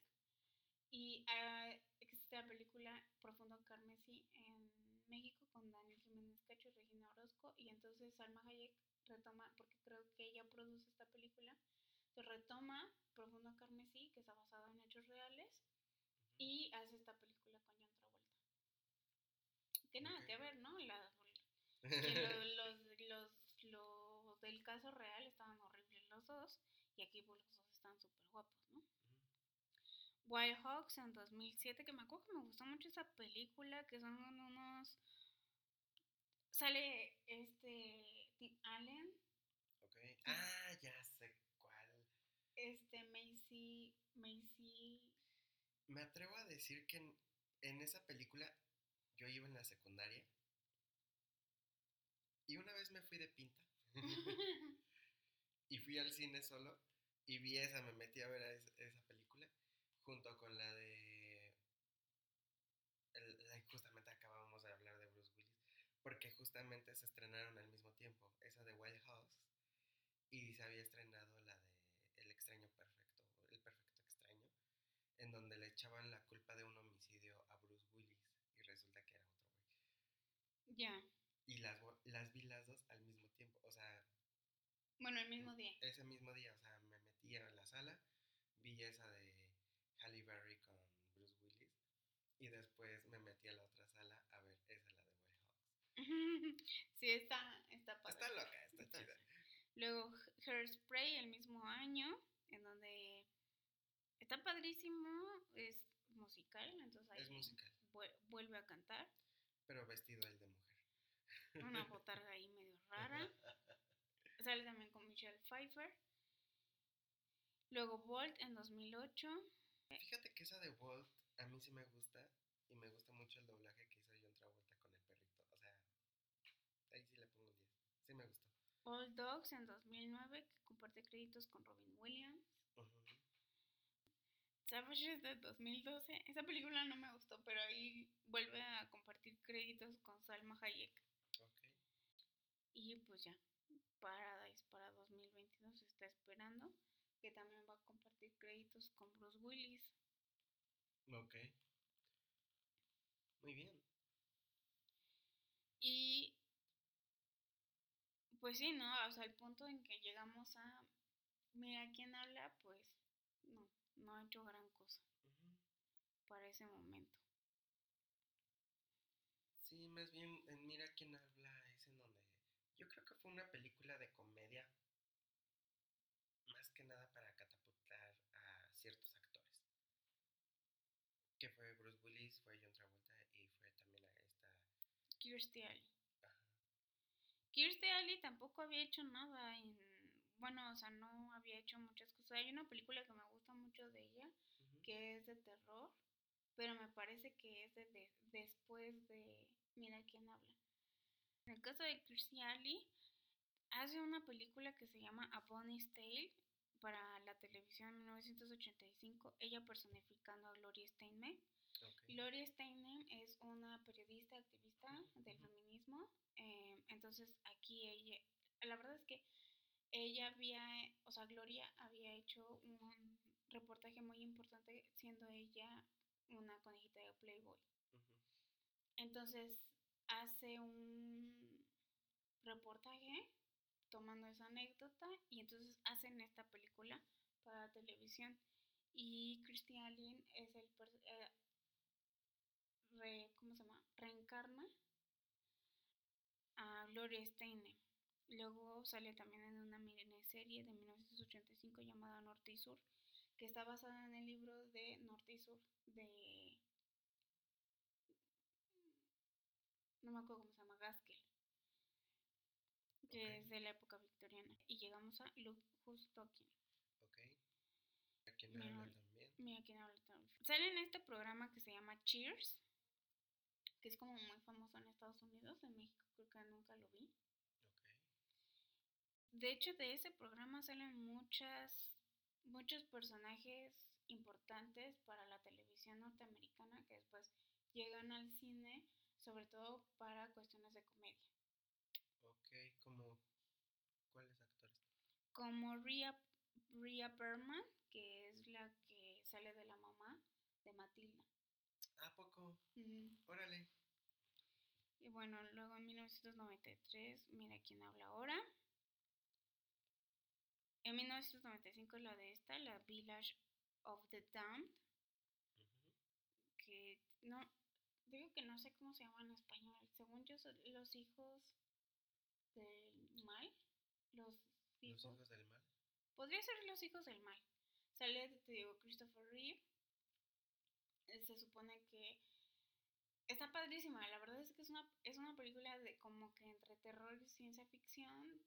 Y ah, existe la película Profundo Carmesí en México con Daniel Jiménez Cacho y Regina Orozco. Y entonces Salma Hayek retoma, porque creo que ella produce esta película, se retoma Profundo Carmesí, que está basado en hechos reales, y hace esta película con John Travolta. Que nada Ok. que ver, ¿no? La- que lo- los, los, los del caso real estaban horribles los dos, y aquí pues, los dos están súper guapos, ¿no? Wild Hawks en 2007, que me acuerdo que me gustó mucho esa película, que son unos... Sale este Tim Allen, Ok. Ah, ya sé cuál. este Macy, Macy, Me atrevo a decir que en, en esa película yo iba en la secundaria y una vez me fui de pinta y fui al cine solo y vi esa, me metí a ver a esa, esa película junto con la de... el- la- justamente acabábamos de hablar de Bruce Willis porque justamente se estrenaron al mismo tiempo, esa de Wild House y se había estrenado la de El extraño perfecto, El perfecto extraño, en donde le echaban la culpa de un homicidio a Bruce Willis y resulta que era otro güey. ya, Y las, las vi las dos al mismo tiempo, o sea, bueno, el mismo día. ese mismo día, o sea, me metí a la sala, vi esa de Halle Berry con Bruce Willis y después me metí a la otra sala a ver esa, la de Wild House. sí, está, está padre. Está loca, está chida. Luego Hairspray el mismo año, en donde está padrísimo, es musical, entonces ahí Es musical, vue- vuelve a cantar. pero vestido el de mujer. Una botarga ahí medio rara. Sale también con Michelle Pfeiffer. Luego Bolt en 2008. Fíjate que esa de Walt a mí sí me gusta y me gusta mucho el doblaje que hizo John Travolta con el perrito. O sea, ahí sí le pongo 10. Sí me gustó. All Dogs en 2009, que comparte créditos con Robin Williams. Ujú. Savages de 2012. Esa película no me gustó, pero ahí vuelve a compartir créditos con Salma Hayek. Y pues ya, Paradise para 2022 se está esperando, que también va a compartir créditos con Bruce Willis. Ok. Muy bien. Y pues sí, ¿no? O sea, el punto en que llegamos a Mira, quién habla, pues no, no ha hecho gran cosa para ese momento. Sí, más bien en Mira quién habla es en donde yo creo que fue una película de comedia más que nada para catapultar a ciertos actores. Que fue Bruce Willis, fue John Travolta y fue también a esta Kirstie Alley. Kirstie Alley tampoco había hecho nada en bueno, o sea, no había hecho muchas cosas. Hay una película que me gusta mucho de ella, que es de terror, pero me parece que es de, después de Mira quién habla. En el caso de Kirstie Alley, hace una película que se llama A Bonnie's Tale para la televisión en 1985, ella personificando a Gloria Steinem. Gloria Steinem es una periodista activista del feminismo, eh, entonces aquí ella, la verdad es que ella había, o sea, Gloria había hecho un reportaje muy importante siendo ella una conejita de Playboy. Entonces hace un reportaje tomando esa anécdota y entonces hacen esta película para televisión y Christy Allen es el eh, ¿cómo se llama? reencarna a Gloria Steinem Luego sale también en una miniserie de 1985 llamada Norte y Sur, que está basada en el libro de Norte y Sur de... No me acuerdo cómo se que es de la época victoriana. Y llegamos a Look Talking. Ok. ¿A quién habla también? Mira quién habla también. Sale en este programa que se llama Cheers, que es como muy famoso en Estados Unidos. En México creo que nunca lo vi. De hecho, de ese programa salen muchas, muchos personajes importantes para la televisión norteamericana que después llegan al cine, sobre todo para cuestiones de comedia. Como ¿cuáles actores? Como Rhea, Rhea Perlman, que es la que sale de la mamá de Matilda. ¿A poco? Órale. Y bueno, luego en 1993, mira quién habla ahora. En 1995 la de esta, la Village of the Damned, que no, digo que no sé cómo se llama en español. Según yo, son los hijos del mal. Los hijos, del mal. Podría ser los hijos del mal. Sale, te digo, Christopher Reeve. Eh, se supone que está padrísima. La verdad es que es una, es una película de como que entre terror y ciencia ficción,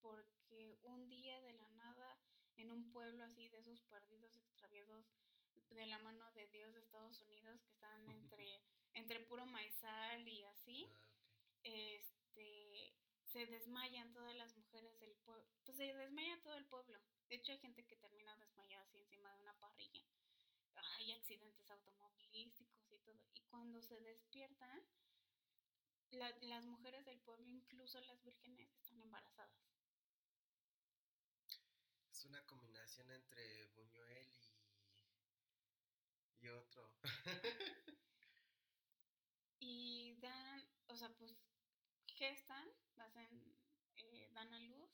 porque un día de la nada en un pueblo así de esos perdidos extraviados de la mano de Dios de Estados Unidos que están entre entre puro maizal y así ah, este se desmayan todas las mujeres del pueblo pues se desmaya todo el pueblo. De hecho hay gente que termina desmayada así encima de una parrilla. Hay accidentes automovilísticos y todo. Y cuando se despiertan las mujeres del pueblo incluso las vírgenes están embarazadas. Es una combinación entre Buñuel y, y otro. y dan, o sea, pues gestan, hacen, eh, dan a luz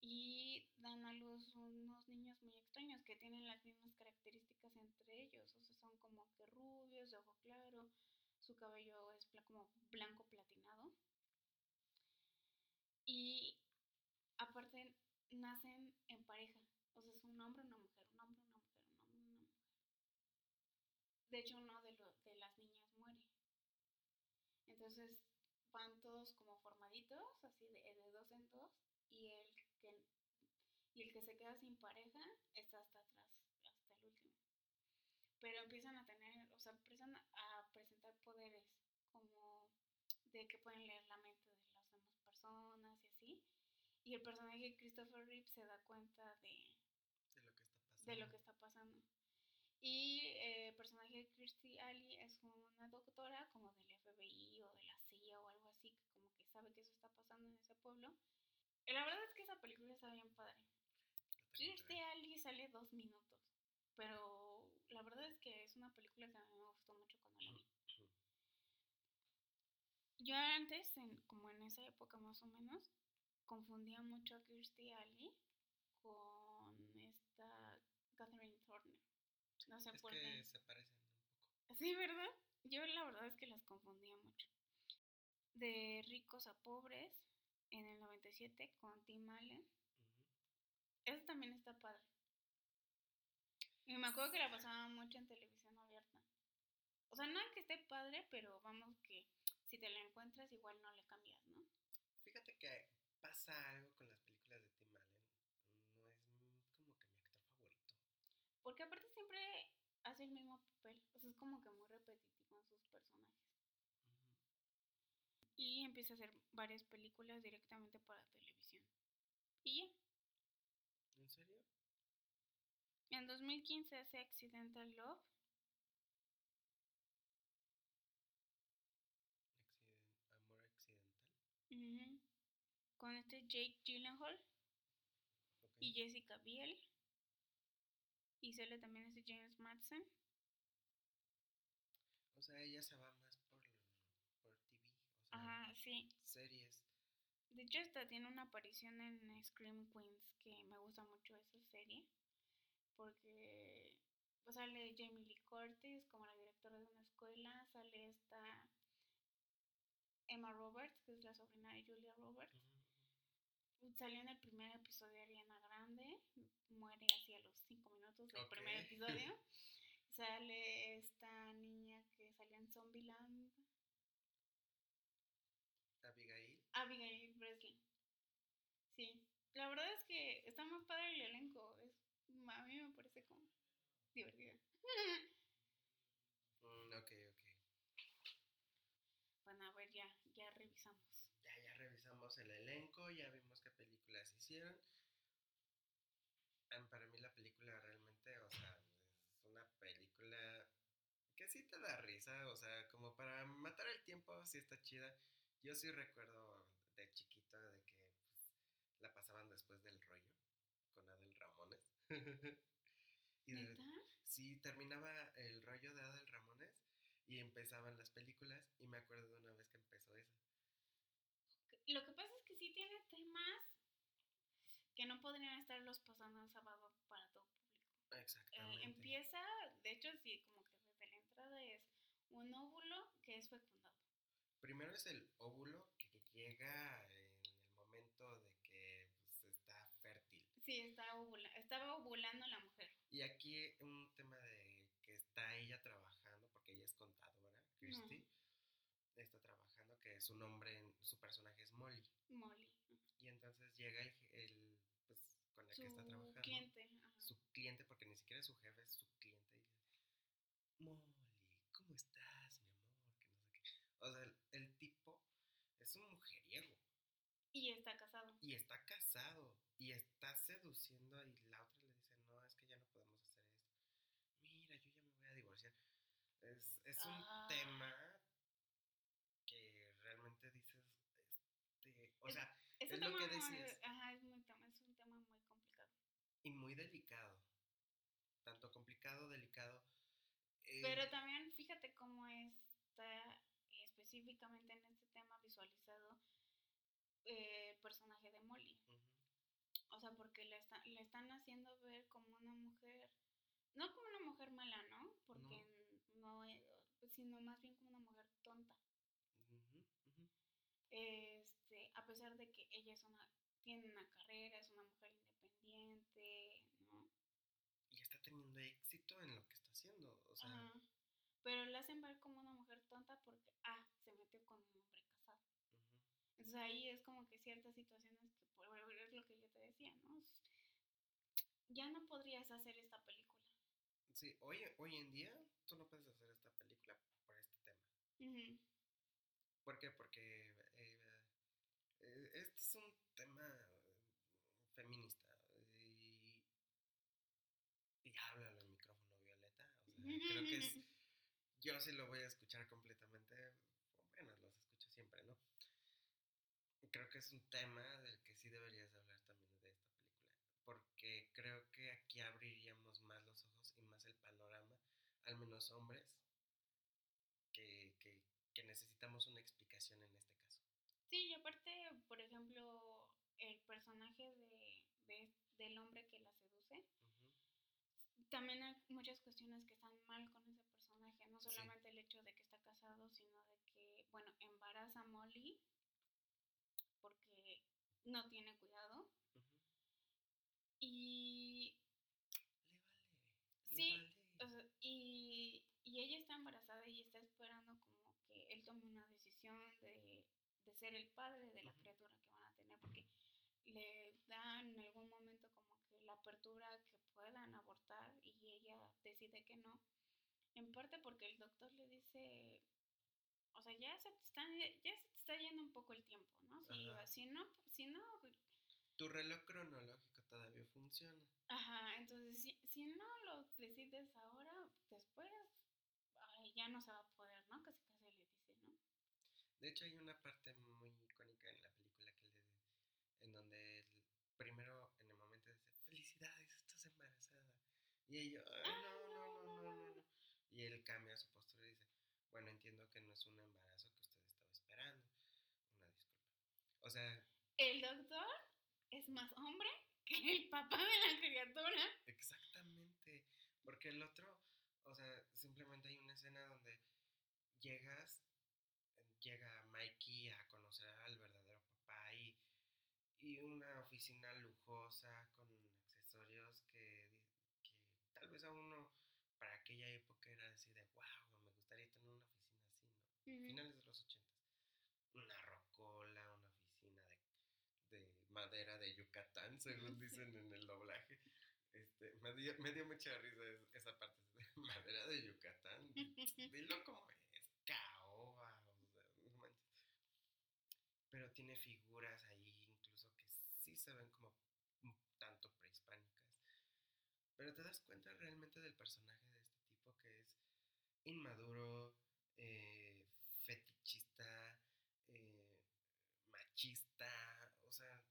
y dan a luz unos niños muy extraños que tienen las mismas características entre ellos, o sea, son como que rubios, de ojo claro, su cabello es como blanco platinado. Y aparte nacen en pareja. O sea, es un hombre, una mujer, un hombre, una mujer, un hombre, una mujer. De hecho, uno de, de las niñas muere. Entonces van todos como formaditos, así de, de dos en dos, y el que y el que se queda sin pareja está hasta atrás, hasta el último. Pero empiezan a tener, o sea, empiezan a presentar poderes como de que pueden leer la mente de las demás personas y así. Y el personaje Christopher Reeve se da cuenta de, de, lo, que está pasando. Y eh, el personaje de Kirstie Alley es una doctora como del FBI o de la O algo así, que como que sabe que eso está pasando en ese pueblo. Y la verdad es que esa película está bien padre. Kirstie Alley sale dos minutos, pero la verdad es que es una película que a mí me gustó mucho cuando la vi. Yo antes, como en esa época más o menos, confundía mucho a Kirstie Alley con No sé Es por que qué. se parecen un poco. Sí, ¿verdad? Yo la verdad es que las confundía mucho. De ricos a pobres, en el 97, con Tim Allen. Ujú. Eso también está padre. Y me acuerdo que la pasaba mucho en televisión abierta. O sea, no es que esté padre, pero vamos que si te la encuentras igual no le cambias, ¿no? Fíjate que pasa algo con las películas de Tim Allen. No es como que mi actor favorito. Porque aparte siempre hace el mismo papel. O sea, es como que muy repetitivo en sus personajes. Y empieza a hacer varias películas directamente para televisión. Y ya. ¿En serio? En 2015 hace Accidental Love. Amor accidental. Con este Jake Gyllenhaal y Jessica Biel. Y sale también este James Madsen. O sea, ella se va más por, por TV. O sea, Ajá, sí. series. De hecho, hasta tiene una aparición en Scream Queens, que me gusta mucho esa serie. Porque pues, sale Jamie Lee Curtis como la directora de una escuela. Sale esta Emma Roberts, que es la sobrina de Julia Roberts. Ujú. Salió en el primer episodio de Ariana Grande. Muere así a los 5 minutos del primer episodio. Sale esta niña que salió en Zombieland. Abigail. Breslin. Sí. La verdad es que está más padre el elenco. Es, a mí me parece como divertido. Mm, ok, ok. Bueno, a ver, ya, ya revisamos. Ya, ya revisamos el elenco, ya vimos qué películas hicieron. Para mí la película realmente, o sea, es una película que sí te da risa, o sea, como para matar el tiempo, sí está chida. Yo sí recuerdo de chiquito de que pues, la pasaban después del rollo con Adel Ramones. y de- sí, terminaba el rollo de Adel Ramones y empezaban las películas y me acuerdo de una vez que empezó esa. Lo que pasa es que sí tiene temas que no podrían estarlos pasando en sábado para todo público. Eh, Exactamente. empieza, de hecho, sí, como que desde la entrada es un óvulo que es fecundado. Primero es el óvulo que, que llega en el momento de que pues, está fértil. Sí, está ovula, estaba ovulando la mujer. Y aquí un tema de que está ella trabajando, porque ella es contadora, Christy, está trabajando, que su nombre, su personaje es Molly. Molly. Y entonces llega el, el, pues, con el Su que está trabajando. cliente. ajá. Su cliente, porque ni siquiera es su jefe, es su cliente. Molly, ¿cómo estás, mi amor? Que no sé qué. O sea, el, el tipo es un mujeriego. Y está casado. y está casado y está seduciendo y la otra le dice, no, es que ya no podemos hacer esto. Mira, yo ya me voy a divorciar. Es, es un Ah. tema que realmente dices, este, o Es- sea, Es, Es un lo tema que muy, decías. ajá, es, muy, tema- es un tema muy complicado. y muy delicado. Tanto complicado, delicado. eh, Pero también fíjate cómo está específicamente en este tema visualizado eh, el personaje de Molly. O sea, porque le, está- le están haciendo ver como una mujer, no como una mujer mala, ¿no? Porque no, eh, sino más bien como una mujer tonta. Este, a pesar de que ella es una, tiene una carrera, es una mujer independiente, ¿no? Y está teniendo éxito en lo que está haciendo. O sea. Pero la hacen ver como una mujer tonta porque, ah, con un hombre casado. ujú. Entonces ahí es como que ciertas situaciones que, por es lo que yo te decía, ¿no? Ya no podrías hacer esta película. Sí, hoy, hoy en día tú no puedes hacer esta película por este tema. ¿Por qué? Porque eh, eh, este es un tema eh, feminista y, y háblalo al micrófono violeta. O sea, creo que es, yo sí lo voy a escuchar completamente, bueno, los escucho siempre, ¿no? Creo que es un tema del que sí deberías hablar también de esta película, porque creo que aquí abriríamos más los ojos y más el panorama, al menos hombres, que, que, que necesitamos una explicación en este caso. Sí, y aparte, por ejemplo, el personaje de, de- del hombre que la seduce también hay muchas cuestiones que están mal con ese personaje, no solamente el hecho de que está casado, sino de que, bueno, embaraza a Molly no tiene cuidado. Y... Le vale. Sí, y, y ella está embarazada y está esperando como que él tome una decisión de, de ser el padre de la criatura que van a tener, porque le dan en algún momento como que la apertura que puedan abortar y ella decide que no. En parte porque el doctor le dice, o sea, ya se te está, ya se te está yendo un poco el tiempo, ¿no? Si, si no, si no... Tu reloj cronológico todavía funciona. Ajá, entonces si, si no lo decides ahora, después ay, ya no se va a poder, ¿no? Casi casi le dice, ¿no? De hecho hay una parte muy icónica en la película que le, en donde el, primero en el momento dice, felicidades, estás embarazada. Y ella, ay, ah, no, no, no, no, no, no. Y él cambia su postura bueno, entiendo que no es un embarazo que usted estaba esperando. Una disculpa. O sea, El doctor es más hombre que el papá de la criatura. exactamente. Porque el otro, o sea, simplemente hay una escena donde llegas, llega Mikey a conocer al verdadero papá y, y una oficina lujosa con accesorios que, que tal vez a uno para aquella época era así de wow, me gustaría tener una oficina Ujú. Finales de los ochentas. Una rocola, una oficina de, de madera de Yucatán, según dicen en el doblaje. Este, me, dio, me dio mucha risa es- esa parte de madera de Yucatán. Dilo como es, caoba, o sea, no manches. Pero tiene figuras ahí incluso que sí se ven como un tanto prehispánicas. Pero te das cuenta realmente del personaje de este tipo que es inmaduro, eh, fetichista, eh, machista, o sea,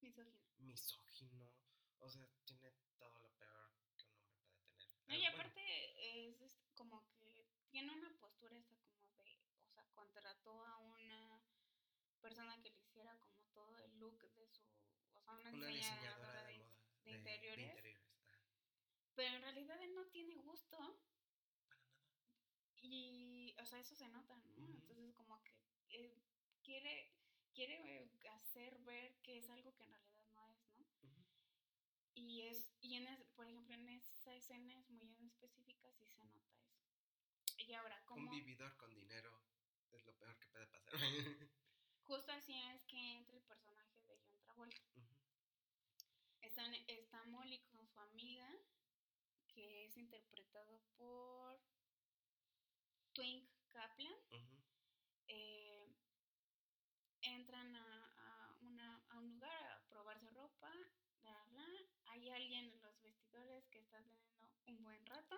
Misógino. misógino, o sea, tiene todo lo peor que un hombre puede tener. No, y bueno, aparte es, es como que tiene una postura esta como de, o sea, contrató a una persona que le hiciera como todo el look de su, o sea, una, una diseñadora de de- moda. de interiores. Pero en realidad él no tiene gusto para nada. y, o sea, eso se nota, ¿no? Entonces como que eh, quiere, quiere eh, hacer ver que es algo que en realidad no es, ¿no? Ujú. Y es, y en es- por ejemplo, en esa escena es muy en específica, sí se nota eso. Y ahora, Un como vividor con dinero es lo peor que puede pasar. justo así es que entra el personaje de John Travolta. Están, está Molly con su amiga, que es interpretado por Twink Kaplan. Eh, entran a una, a un lugar a probarse ropa, bla, bla. hay alguien en los vestidores que está teniendo un buen rato.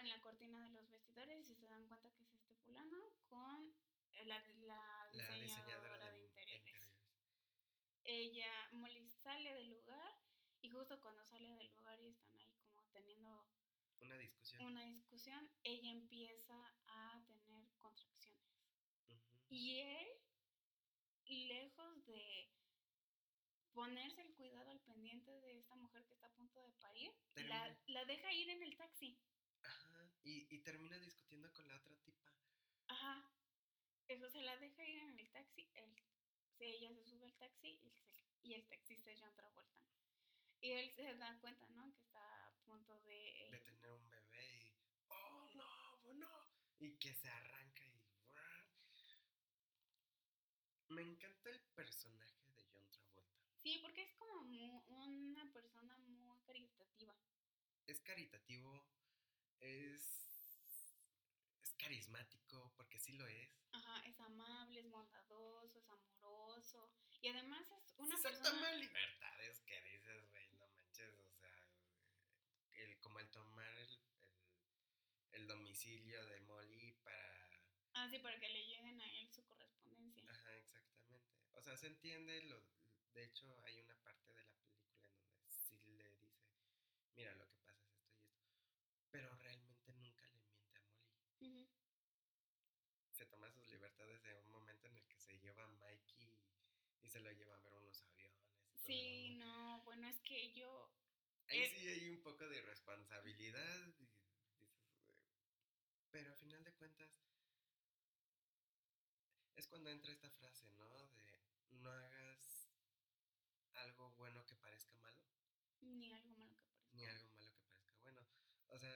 Abren la cortina de los vestidores y se dan cuenta que es este fulano con la, la La diseñadora, diseñadora de, de, interiores. de interiores. Ella, Molly sale del lugar y justo cuando sale del lugar y están ahí como teniendo Una discusión. una discusión, ella empieza a tener contracciones. Ujú. Y él, lejos de ponerse el cuidado al pendiente de esta mujer que está a punto de parir, la, la deja ir en el taxi. Y, y termina discutiendo con la otra tipa. Ajá. Eso se la deja ir en el taxi. Él, sí, ella se sube al taxi y, el taxista es John Travolta. Y él se da cuenta, ¿no? Que está a punto de... de tener un bebé y oh no, no y que se arranca y me encanta el personaje de John Travolta Sí, porque es como mu- una persona muy caritativa. es caritativo es es carismático porque sí lo es Ajá, es amable, es bondadoso, es amoroso. Y además es una se persona... toma libertades que dices güey no manches o sea el, como el tomar el, el, el domicilio de Molly para Ah, sí, para que le lleguen a él su correspondencia. Ajá, exactamente. O sea, se entiende, lo, de hecho hay una parte de la película en donde sí le dice, mira, lo que pasa es esto y esto, pero realmente nunca le miente a Molly. Ujú. Se toma sus libertades en un momento en el que se lleva a Mikey y, y se lo lleva a ver unos aviones. Y todo Sí, no, bueno, es que yo... Ahí Eh, sí hay un poco de irresponsabilidad. y dices, eh, pero a final de cuentas, es cuando entra esta frase, ¿no? De no hagas algo bueno que parezca malo, Ni algo malo que parezca. ni algo malo que parezca bueno. O sea,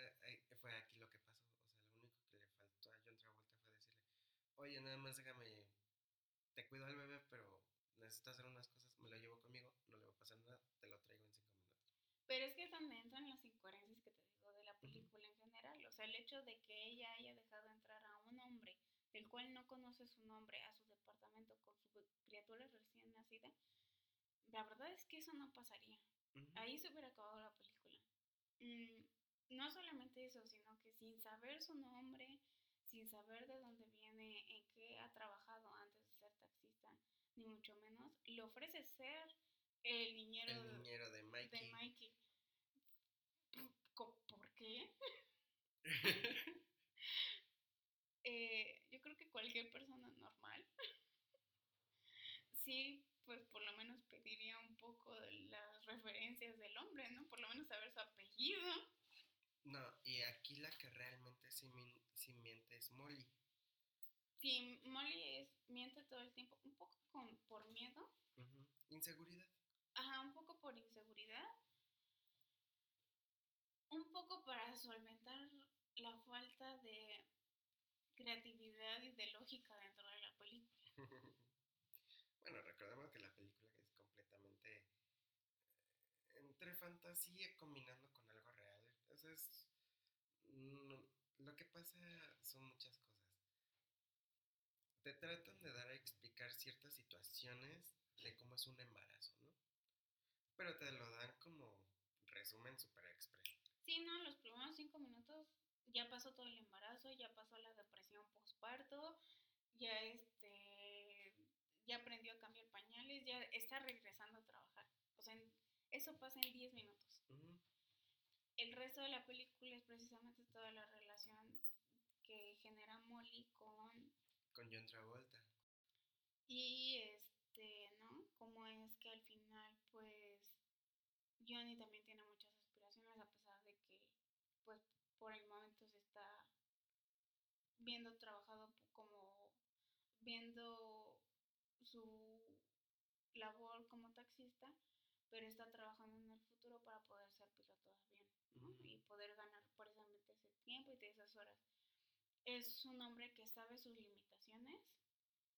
fue aquí lo que pasó. O sea, lo único que le faltó a John Travolta fue decirle, oye, nada más déjame, te cuido al bebé, pero necesito hacer unas cosas, me lo llevo conmigo, no le va a pasar nada, te lo traigo en cinco minutos. Pero es que es donde entran las incoherencias que te digo de la película en general. O sea, el hecho de que ella haya dejado entrar a un hombre del cual no conoce su nombre a su departamento con su criatura recién nacida, la verdad es que eso no pasaría. Ujú. Ahí se hubiera acabado la película. Mm, no solamente eso, sino que sin saber su nombre, sin saber de dónde viene, en qué ha trabajado antes ni mucho menos, le ofrece ser el niñero, El niñero de Mikey. de Mikey. ¿Por qué? Eh, yo creo que cualquier persona normal, sí, pues por lo menos pediría un poco de las referencias del hombre, ¿no? Por lo menos saber su apellido. No, y aquí la que realmente sí, sí miente es Molly. Si Molly es, miente todo el tiempo, un poco con, por miedo. Inseguridad. ajá, un poco por inseguridad, un poco para solventar la falta de creatividad y de lógica dentro de la película. bueno, recordemos que la película es completamente eh, entre fantasía combinando con algo real. O sea, es- no- lo que pasa son muchas. Te tratan de dar a explicar ciertas situaciones de cómo es un embarazo, ¿no? Pero te lo dan como resumen super express. Sí, no, los primeros cinco minutos ya pasó todo el embarazo, ya pasó la depresión postparto, ya este, ya aprendió a cambiar pañales, ya está regresando a trabajar. O sea, eso pasa en 10 minutos. El resto de la película es precisamente toda la relación que genera Molly con Con John Travolta. y este, ¿no? Cómo es que al final, pues, Johnny también tiene muchas aspiraciones a pesar de que, pues, por el momento se está viendo trabajado como, viendo su labor como taxista, pero está trabajando en el futuro para poder ser piloto de avión, ¿no? Y poder ganar precisamente ese tiempo y de esas horas. Es un hombre que sabe sus limitaciones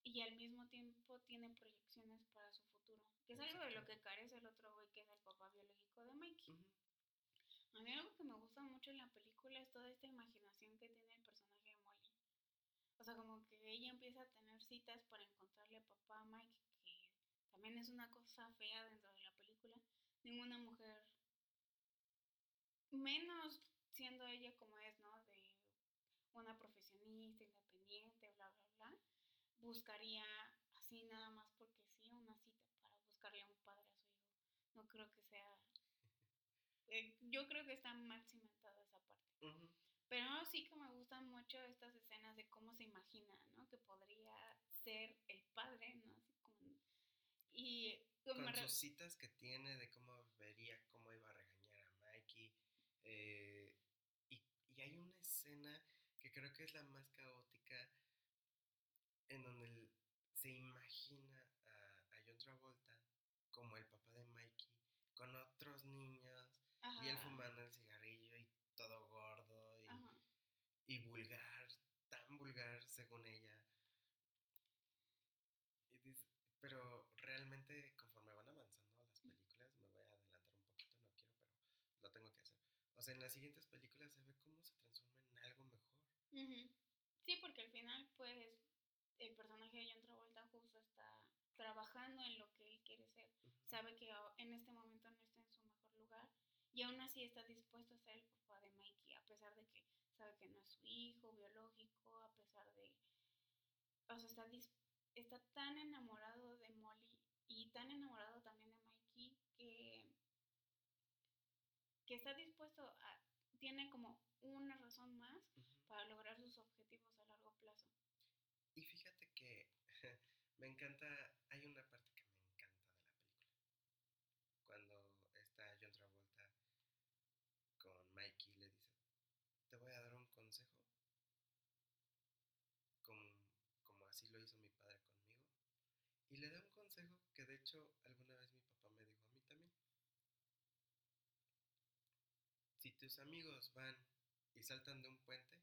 y al mismo tiempo tiene proyecciones para su futuro, que es algo de lo que carece el otro güey que es el papá biológico de Mikey. Ujú. A mí algo que me gusta mucho en la película es toda esta imaginación que tiene el personaje de Molly. O sea, como que ella empieza a tener citas para encontrarle a papá a Mike, que también es una cosa fea dentro de la película. Ninguna mujer, menos siendo ella como es, ¿no? Una profesionista, independiente, bla, bla, bla, buscaría así nada más porque sí una cita para buscarle a un padre a su hijo. No creo que sea... eh, yo creo que está mal cimentada esa parte. Pero sí que me gustan mucho estas escenas de cómo se imagina, ¿no? Que podría ser el padre, ¿no? Así como- y con sus citas que tiene de cómo vería cómo iba a regañar a Mikey. eh, y, y hay una escena que creo que es la más caótica en donde él se imagina a, a John Travolta como el papá de Mikey con otros niños y él Ajá, fumando el cigarrillo y todo gordo y, ajá. y vulgar, tan vulgar según ella. Y dice- pero realmente conforme van avanzando las películas, me voy a adelantar un poquito, no quiero, pero lo tengo que hacer. O sea, en las siguientes películas se ve cómo se Ujú. Sí, porque al final, pues, el personaje de John Travolta justo está trabajando en lo que él quiere ser. Sabe que en este momento no está en su mejor lugar y aún así está dispuesto a ser el papá de Mikey, a pesar de que sabe que no es su hijo biológico, a pesar de... O sea, está, dis- está tan enamorado de Molly y tan enamorado también de Mikey que, que está dispuesto a... Tiene como una razón más para lograr sus objetivos a largo plazo. Y fíjate que me encanta, hay una parte que me encanta de la película. Cuando está John Travolta con Mikey le dice, te voy a dar un consejo, como, como así lo hizo mi padre conmigo. Y le da un consejo que de hecho alguna vez mi papá me dijo a mí también. Si tus amigos van y saltan de un puente,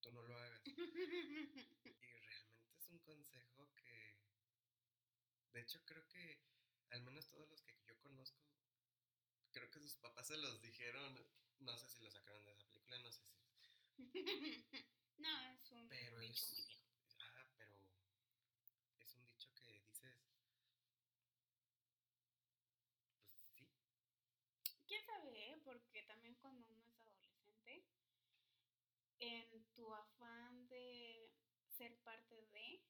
tú no lo hagas. Y realmente es un consejo que, de hecho creo que al menos todos los que yo conozco, creo que sus papás se los dijeron, no sé si lo sacaron de esa película, no sé si... no, es un Pero dicho es- muy viejo. Ah, pero es un dicho que dices, pues sí, ¿Quién sabe, eh? Porque también cuando uno es adolescente, en tu afán de ser parte de,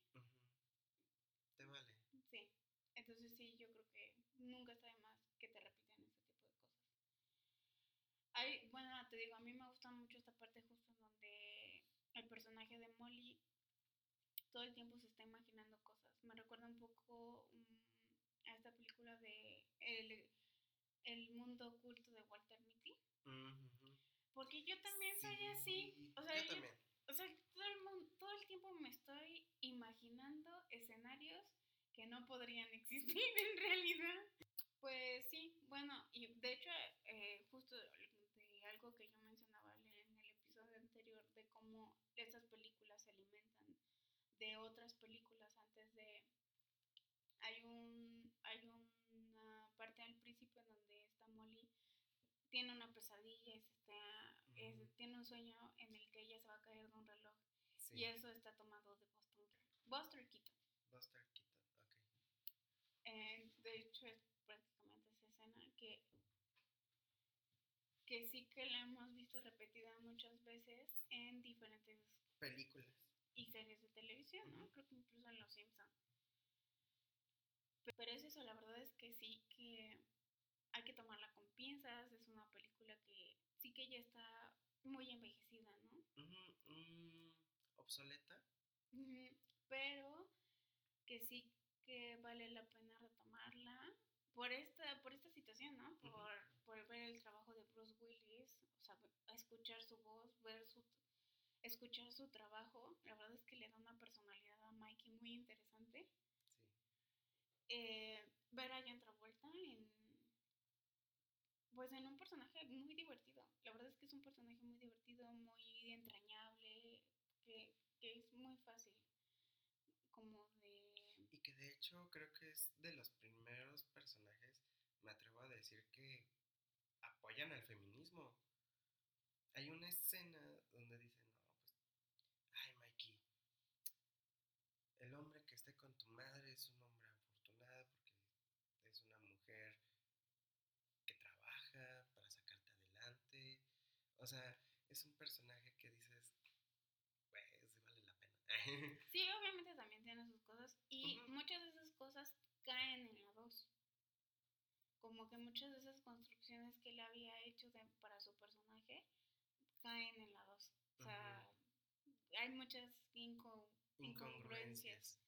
te vale. sí. Entonces sí, yo creo que nunca está de más que te repitan ese tipo de cosas. Hay, bueno, te digo, a mí me gusta mucho esta parte justo donde el personaje de Molly todo el tiempo se está imaginando cosas. Me recuerda un poco mm, a esta película de el, el mundo oculto de Walter Mitty. Ujú. Porque yo también soy así. Sí, O sea, yo. O sea, todo el, mun- todo el tiempo me estoy imaginando escenarios que no podrían existir en realidad. Pues sí, bueno, y de hecho, eh, justo de algo que yo mencionaba en el episodio anterior, de cómo estas películas se alimentan de otras películas antes de... Hay, un, hay una parte al principio en donde esta Molly tiene una pesadilla está, es- tiene un sueño en el que ella se va a caer de un reloj Sí. y eso está tomado de Boston, Buster Keaton. Buster Keaton, ok. Eh, de hecho, es prácticamente esa escena que, que sí que la hemos visto repetida muchas veces en diferentes Películas. y series de televisión, ¿no? Creo que incluso en Los Simpsons. Pero es eso, la verdad es que sí que hay que tomarla con pinzas, es una película que sí que ya está muy envejecida, ¿no? Mm, obsoleta. Pero que sí que vale la pena retomarla por esta, por esta situación, ¿no? Por, por ver el trabajo de Bruce Willis, o sea, escuchar su voz, ver su escuchar su trabajo, la verdad es que le da una personalidad a Mikey muy interesante. Sí. Eh, ver a John Travolta en pues en un personaje muy divertido. La verdad es que es un personaje muy divertido, muy entrañable, que, que es muy fácil como de... Y que de hecho creo que es de los primeros personajes, me atrevo a decir que apoyan al feminismo. Hay una escena donde dicen, no, pues, ay Mikey, el hombre que esté con tu madre es un hombre afortunado porque es una mujer que trabaja para sacarte adelante. O sea, es un personaje que dices, pues, sí vale la pena. Sí, obviamente también tiene sus cosas y muchas de esas cosas caen en la 2. Como que muchas de esas construcciones que él había hecho de- para su personaje caen en la 2. O sea, hay muchas inco- incongruencias.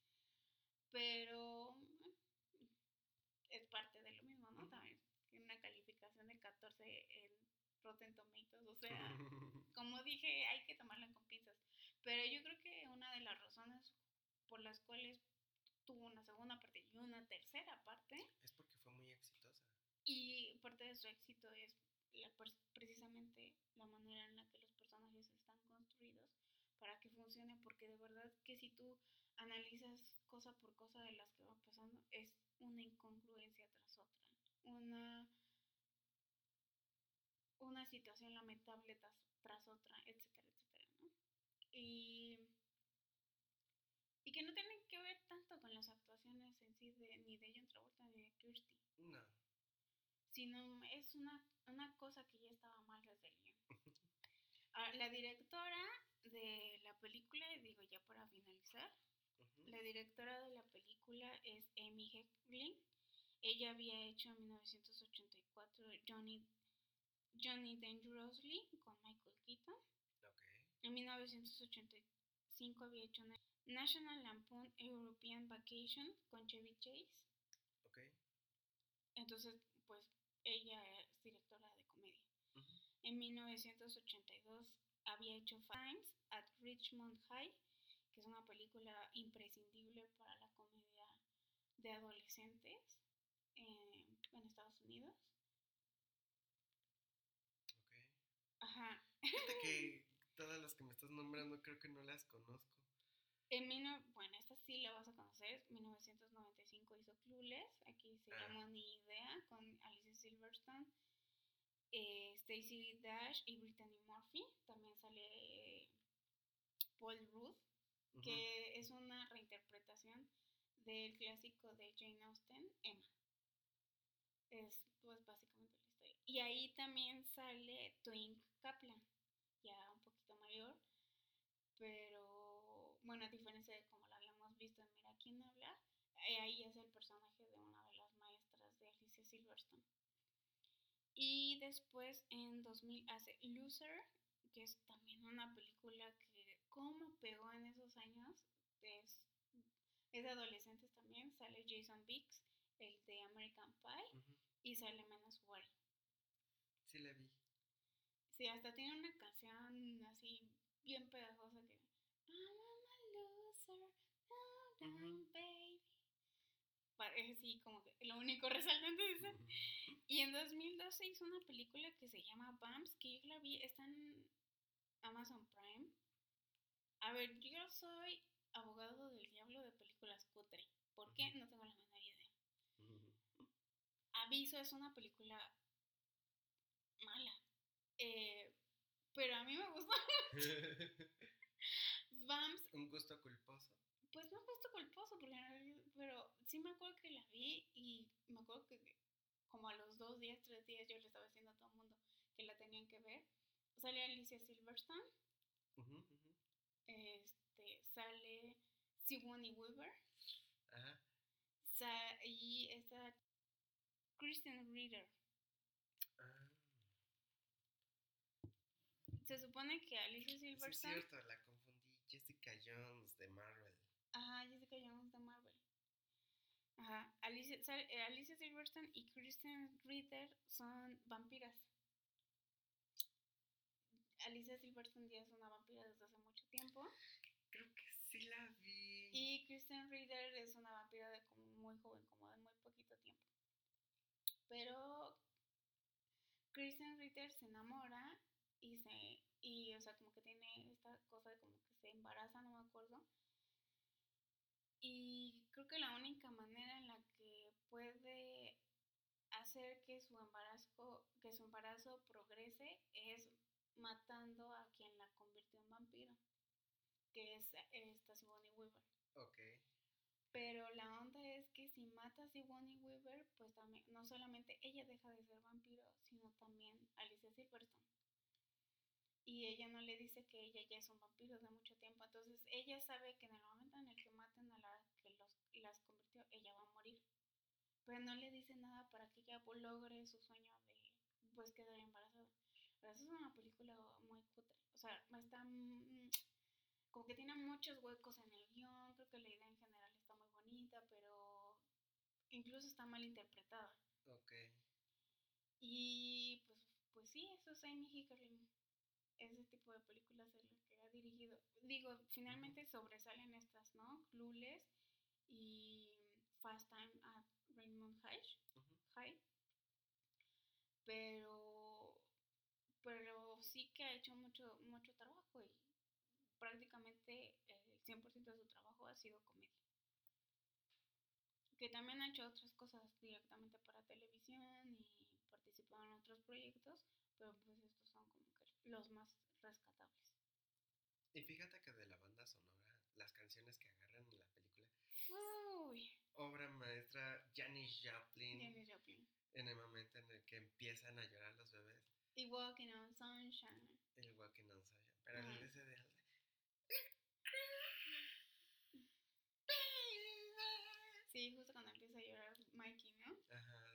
Pero mm, es parte de lo mismo, ¿no? Ujú. También tiene una calificación de 14 en Rotten Tomatoes, o sea, como dije, hay que tomarla con pinzas. Pero yo creo que una de las razones por las cuales tuvo una segunda parte y una tercera parte, es porque fue muy exitosa. y parte de su éxito es la, precisamente la manera en la que los personajes están construidos para que funcione, porque de verdad que si tú analizas cosa por cosa de las que van pasando, es una incongruencia tras otra, una, una situación lamentable tras, tras otra, etcétera. Y, y que no tienen que ver tanto con las actuaciones en sí de, ni de John Travolta ni de Kirsty No. sino es una, una cosa que ya estaba mal desde el guion. Ah, la directora de la película, y digo ya para finalizar, la directora de la película es Amy Hecklin. Ella había hecho en 1984 Johnny, Johnny Dangerously con Michael Keaton. En 1985 había hecho Na- National Lampoon European Vacation con Chevy Chase. Ok. Entonces, pues ella es directora de comedia. Ujú. En 1982 había hecho Times at Richmond High, que es una película imprescindible para la comedia de adolescentes en, en Estados Unidos. Ok. Ajá. Fíjate que todas las que me estás nombrando creo que no las conozco. En no- bueno, esta sí la vas a conocer. 1995 hizo Clueless. Aquí se Ah. llama Ni Idea con Alicia Silverstone, eh, Stacey Dash y Brittany Murphy. También sale eh, Paul Ujú. que es una reinterpretación del clásico de Jane Austen, Emma. Es pues básicamente la historia. Y ahí también sale Twink Kaplan, ya mayor, pero bueno, a diferencia de como la habíamos visto en Mira quién habla, eh, ahí es el personaje de una de las maestras de Alicia Silverstone. Y después en 2000 hace Loser, que es también una película que como pegó en esos años, es, es de adolescentes también, sale Jason Biggs, el de American Pie, y sale Menos Worry. Sí la vi. Sí, hasta tiene una canción así bien pegajosa que I'm a loser, oh, down, Ujú. baby. Parece así como que lo único resaltante de esa. Ujú. Y en 2012 hizo una película que se llama Bumps, que yo la vi, está en Amazon Prime. A ver, yo soy abogado del diablo de películas cutre. ¿Por qué? No tengo la menor idea. Aviso, es una película. Eh, pero a mí me gustó. Bumps, Un gusto culposo. pues no gusto culposo, porque realidad- pero sí me acuerdo que la vi y me acuerdo que como a los dos días, tres días yo le estaba diciendo a todo el mundo que la tenían que ver. Sale Alicia Silverstone, este, sale Sigourney Weaver Ajá. sa- y está Kristen Ritter. Se supone que Alicia sí, es Silverstone cierto, la confundí. Jessica Jones de Marvel. Ajá, Jessica Jones de Marvel. Ajá, Alicia, eh, Alicia Silverstone y Kristen Ritter son vampiras. Alicia Silverstone ya es una vampira desde hace mucho tiempo. Creo que sí la vi. Y Kristen Ritter es una vampira de como muy joven, como de muy poquito tiempo. Pero Kristen Ritter se enamora y se. Y, o sea, como que tiene esta cosa de como que se embaraza, no me acuerdo. Y creo que la única manera en la que puede hacer que su embarazo, que su embarazo progrese es matando a quien la convirtió en vampiro, que es esta Sigourney Weaver. Ok. Pero la onda es que si mata a Sigourney Weaver, pues también, no solamente ella deja de ser vampiro, sino también Alicia Silverstone. Y ella no le dice que ella ya es un vampiro de mucho tiempo. Entonces ella sabe que en el momento en el que maten a la que los, las convirtió, ella va a morir. Pero no le dice nada para que ella logre su sueño de pues quedar embarazada. Pero esa es una película muy cutre. O sea, está mm, como que tiene muchos huecos en el guion. Creo que la idea en general está muy bonita, pero incluso está mal interpretada. Ok. Y pues, pues sí, eso es Amy Hickerling. Ese tipo de películas es lo que ha dirigido. Digo, finalmente sobresalen estas, ¿no? Clueless y Fast Time at Raymond High. High. Pero, pero sí que ha hecho mucho, mucho trabajo y prácticamente el 100% de su trabajo ha sido comedia. Que también ha hecho otras cosas directamente para televisión y participado en otros proyectos, pero pues estos los más rescatables. Y fíjate que de la banda sonora, las canciones que agarran en la película, Uy, obra maestra Janis Joplin, Janis Joplin. en el momento en el que empiezan a llorar los bebés, Y Walking on Sunshine. el Walking on Sunshine. Pero Ajá. el ese de Sí, justo cuando empieza a llorar Mikey, ¿no? Ajá,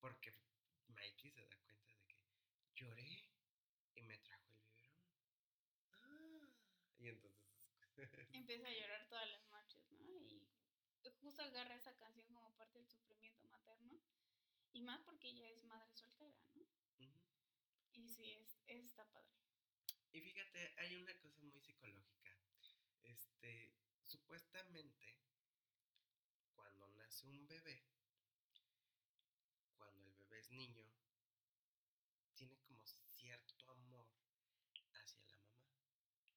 porque Mikey se da cuenta de que lloré y me trajo el biberón. Ah, empieza a llorar todas las noches, ¿no? Y justo agarra esa canción como parte del sufrimiento materno. Y más porque ella es madre soltera, ¿no? Y sí, es, está padre. Y fíjate, hay una cosa muy psicológica. Este, supuestamente, cuando nace un bebé, cuando el bebé es niño, tiene como cierto amor hacia la mamá.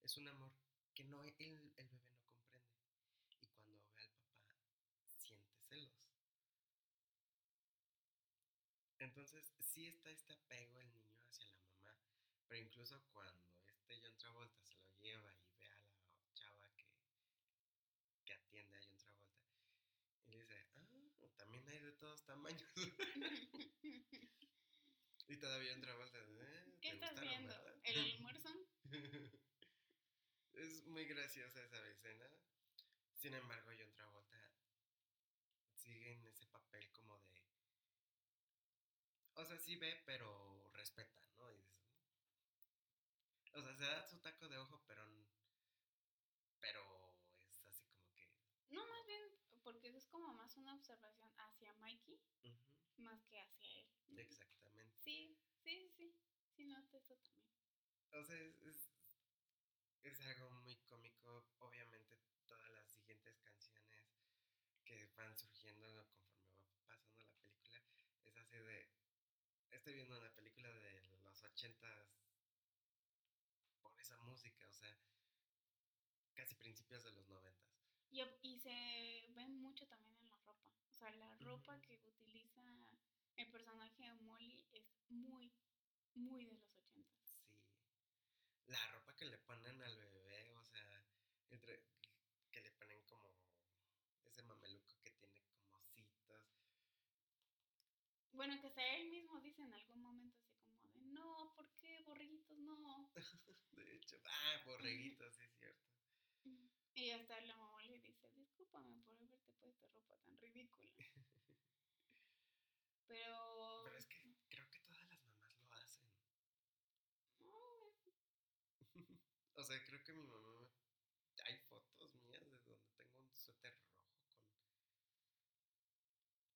Es un amor que no el, el bebé no comprende. Y cuando ve al papá, siente celos. Entonces, sí está este apego el niño hacia la mamá, pero incluso cuando este John Travolta se lo lleva y ve a la chava que, que atiende a John Travolta, y dice, ah, también hay de todos tamaños. y todavía John Travolta, eh, ¿qué estás viendo? ¿El almuerzo? es muy graciosa esa escena. Sin embargo, John Travolta sigue en ese papel como de o sea, sí ve, pero respeta, ¿no? o sea, se da su taco de ojo, pero, pero es así como que... No, más bien, porque es como más una observación hacia Mikey, más que hacia él. Exactamente. Sí, sí, sí, sí, noto eso también. O sea, es, es algo muy cómico, obviamente todas las siguientes canciones que van surgiendo conforme va pasando la película, es así de estoy viendo una película de los ochentas por esa música, o sea, casi principios de los noventas. Y, y se ve mucho también en la ropa. O sea, la ropa que utiliza el personaje de Molly es muy, muy de los. La ropa que le ponen al bebé, o sea, entre, que le ponen como ese mameluco que tiene como citas bueno, que sea él mismo dice en algún momento así como de, no, ¿por qué borreguitos no? de hecho, ah, borreguitos, sí es cierto. Y hasta la mamá le dice, discúlpame por haberte puesto ropa tan ridícula. Pero... Pero es que creo que todas las mamás lo hacen. o sea, creo que mi mamá... Hay fotos mías de donde tengo un suéter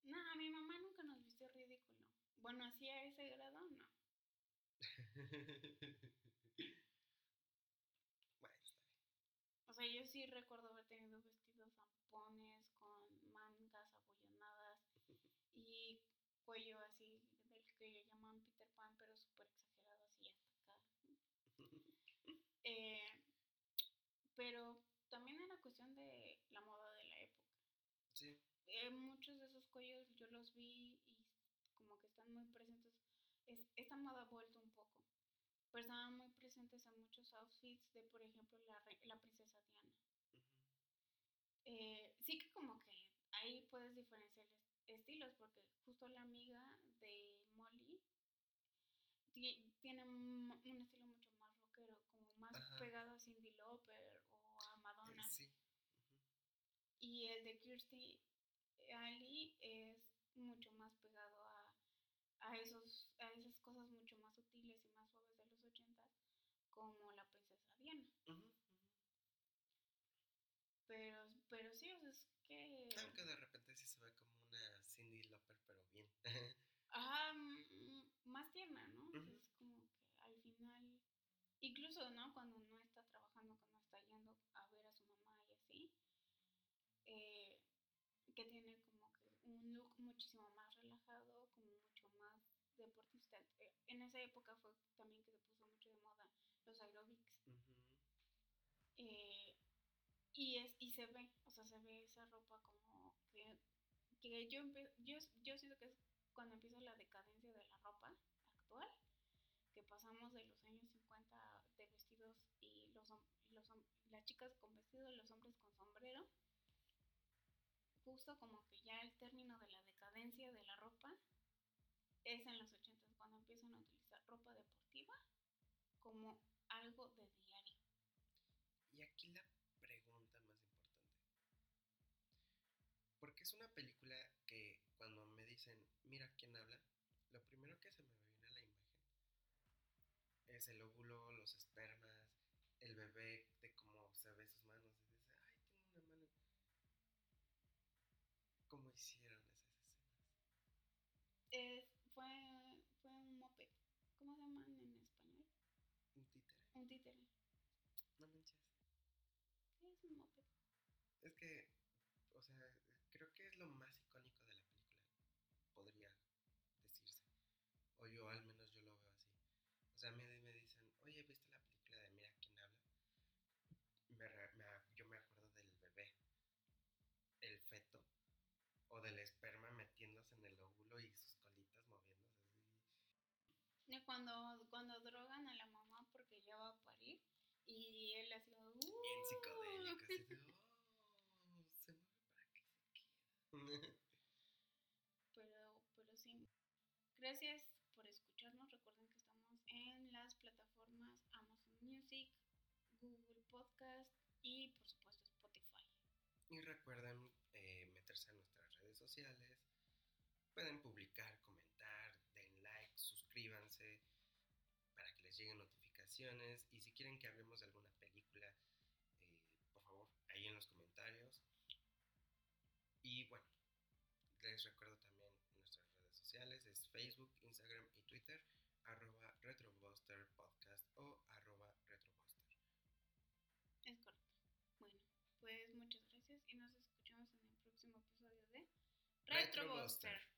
no, a mi mamá nunca nos vistió ridículo. Bueno, así a ese grado, no. bueno, está bien. O sea, yo sí recuerdo haber tenido vestidos zampones con mangas abollonadas y cuello así del que le llaman Peter Pan, pero súper exagerado así hasta acá. eh, pero también era cuestión de la moda de la época. Sí. Eh, muchos de esos cuellos yo los vi y como que están muy presentes. Es, esta moda ha vuelto un poco, pero estaban muy presentes en muchos outfits de, por ejemplo, la, la princesa Diana. Eh, sí que como que ahí puedes diferenciar estilos, porque justo la amiga de Molly tiene un, estilo mucho más rockero, como más pegado a Cindy Lauper. Y el de Kirsty Ali es mucho más pegado a, a, esos, a esas cosas mucho más sutiles y más suaves de los ochentas, como la princesa Diana. Pero, pero sí, o sea, es que... Aunque de repente sí se ve como una Cindy Lauper, pero bien. Ajá, más tierna, ¿no? Es como que al final, incluso, ¿no? Cuando no está trabajando, cuando está yendo a ver a su mamá y así, eh, que tiene como que un look muchísimo más relajado, como mucho más deportista. Eh, en esa época fue también que se puso mucho de moda los aerobics. Eh, y, es, y se ve, o sea, se ve esa ropa como que, que yo, yo, yo siento que es cuando empieza la decadencia de la ropa actual, que pasamos de los años 50 de vestidos y los, los las chicas con vestido, los hombres con sombrero justo como que ya el término de la decadencia de la ropa es en los 80 cuando empiezan a utilizar ropa deportiva como algo de diario. Y aquí la pregunta más importante. Porque es una película que cuando me dicen, mira quién habla, lo primero que se me viene a la imagen es el óvulo, los espermas, el bebé, de cómo se ve sus manos. Y dice, ay, tengo una mano ¿Cómo hicieron esas escenas? fue, fue un moped. ¿Cómo se llaman en español? Un títere. No manches. Es un moped. Es que, o sea, creo que es lo más icónico de la película, podría decirse. O yo, al menos yo lo veo así. O sea, me, me dicen, oye, ¿viste la película de Mira quién habla? Me, yo me acuerdo del bebé, el feto, o del esperma metiéndose en el óvulo y sus colitas moviéndose así. Cuando, cuando drogan a la mamá porque ya va a parir y él así, uh, bien psicodélico, así de, oh, se mueve para que se quede. pero, pero sí, gracias por escucharnos. Recuerden que estamos en las plataformas Amazon Music, Google Podcast y por supuesto Spotify. Y recuerden eh, meterse a nuestras redes sociales. Pueden publicar, comentar, den like, suscríbanse para que les lleguen Y si quieren que hablemos de alguna película, eh, por favor, ahí en los comentarios. Y bueno, les recuerdo también nuestras redes sociales, es Facebook, Instagram y Twitter, arroba Retrobuster Podcast o arroba Retrobuster. Es correcto. Bueno, pues muchas gracias y nos escuchamos en el próximo episodio de Retrobuster.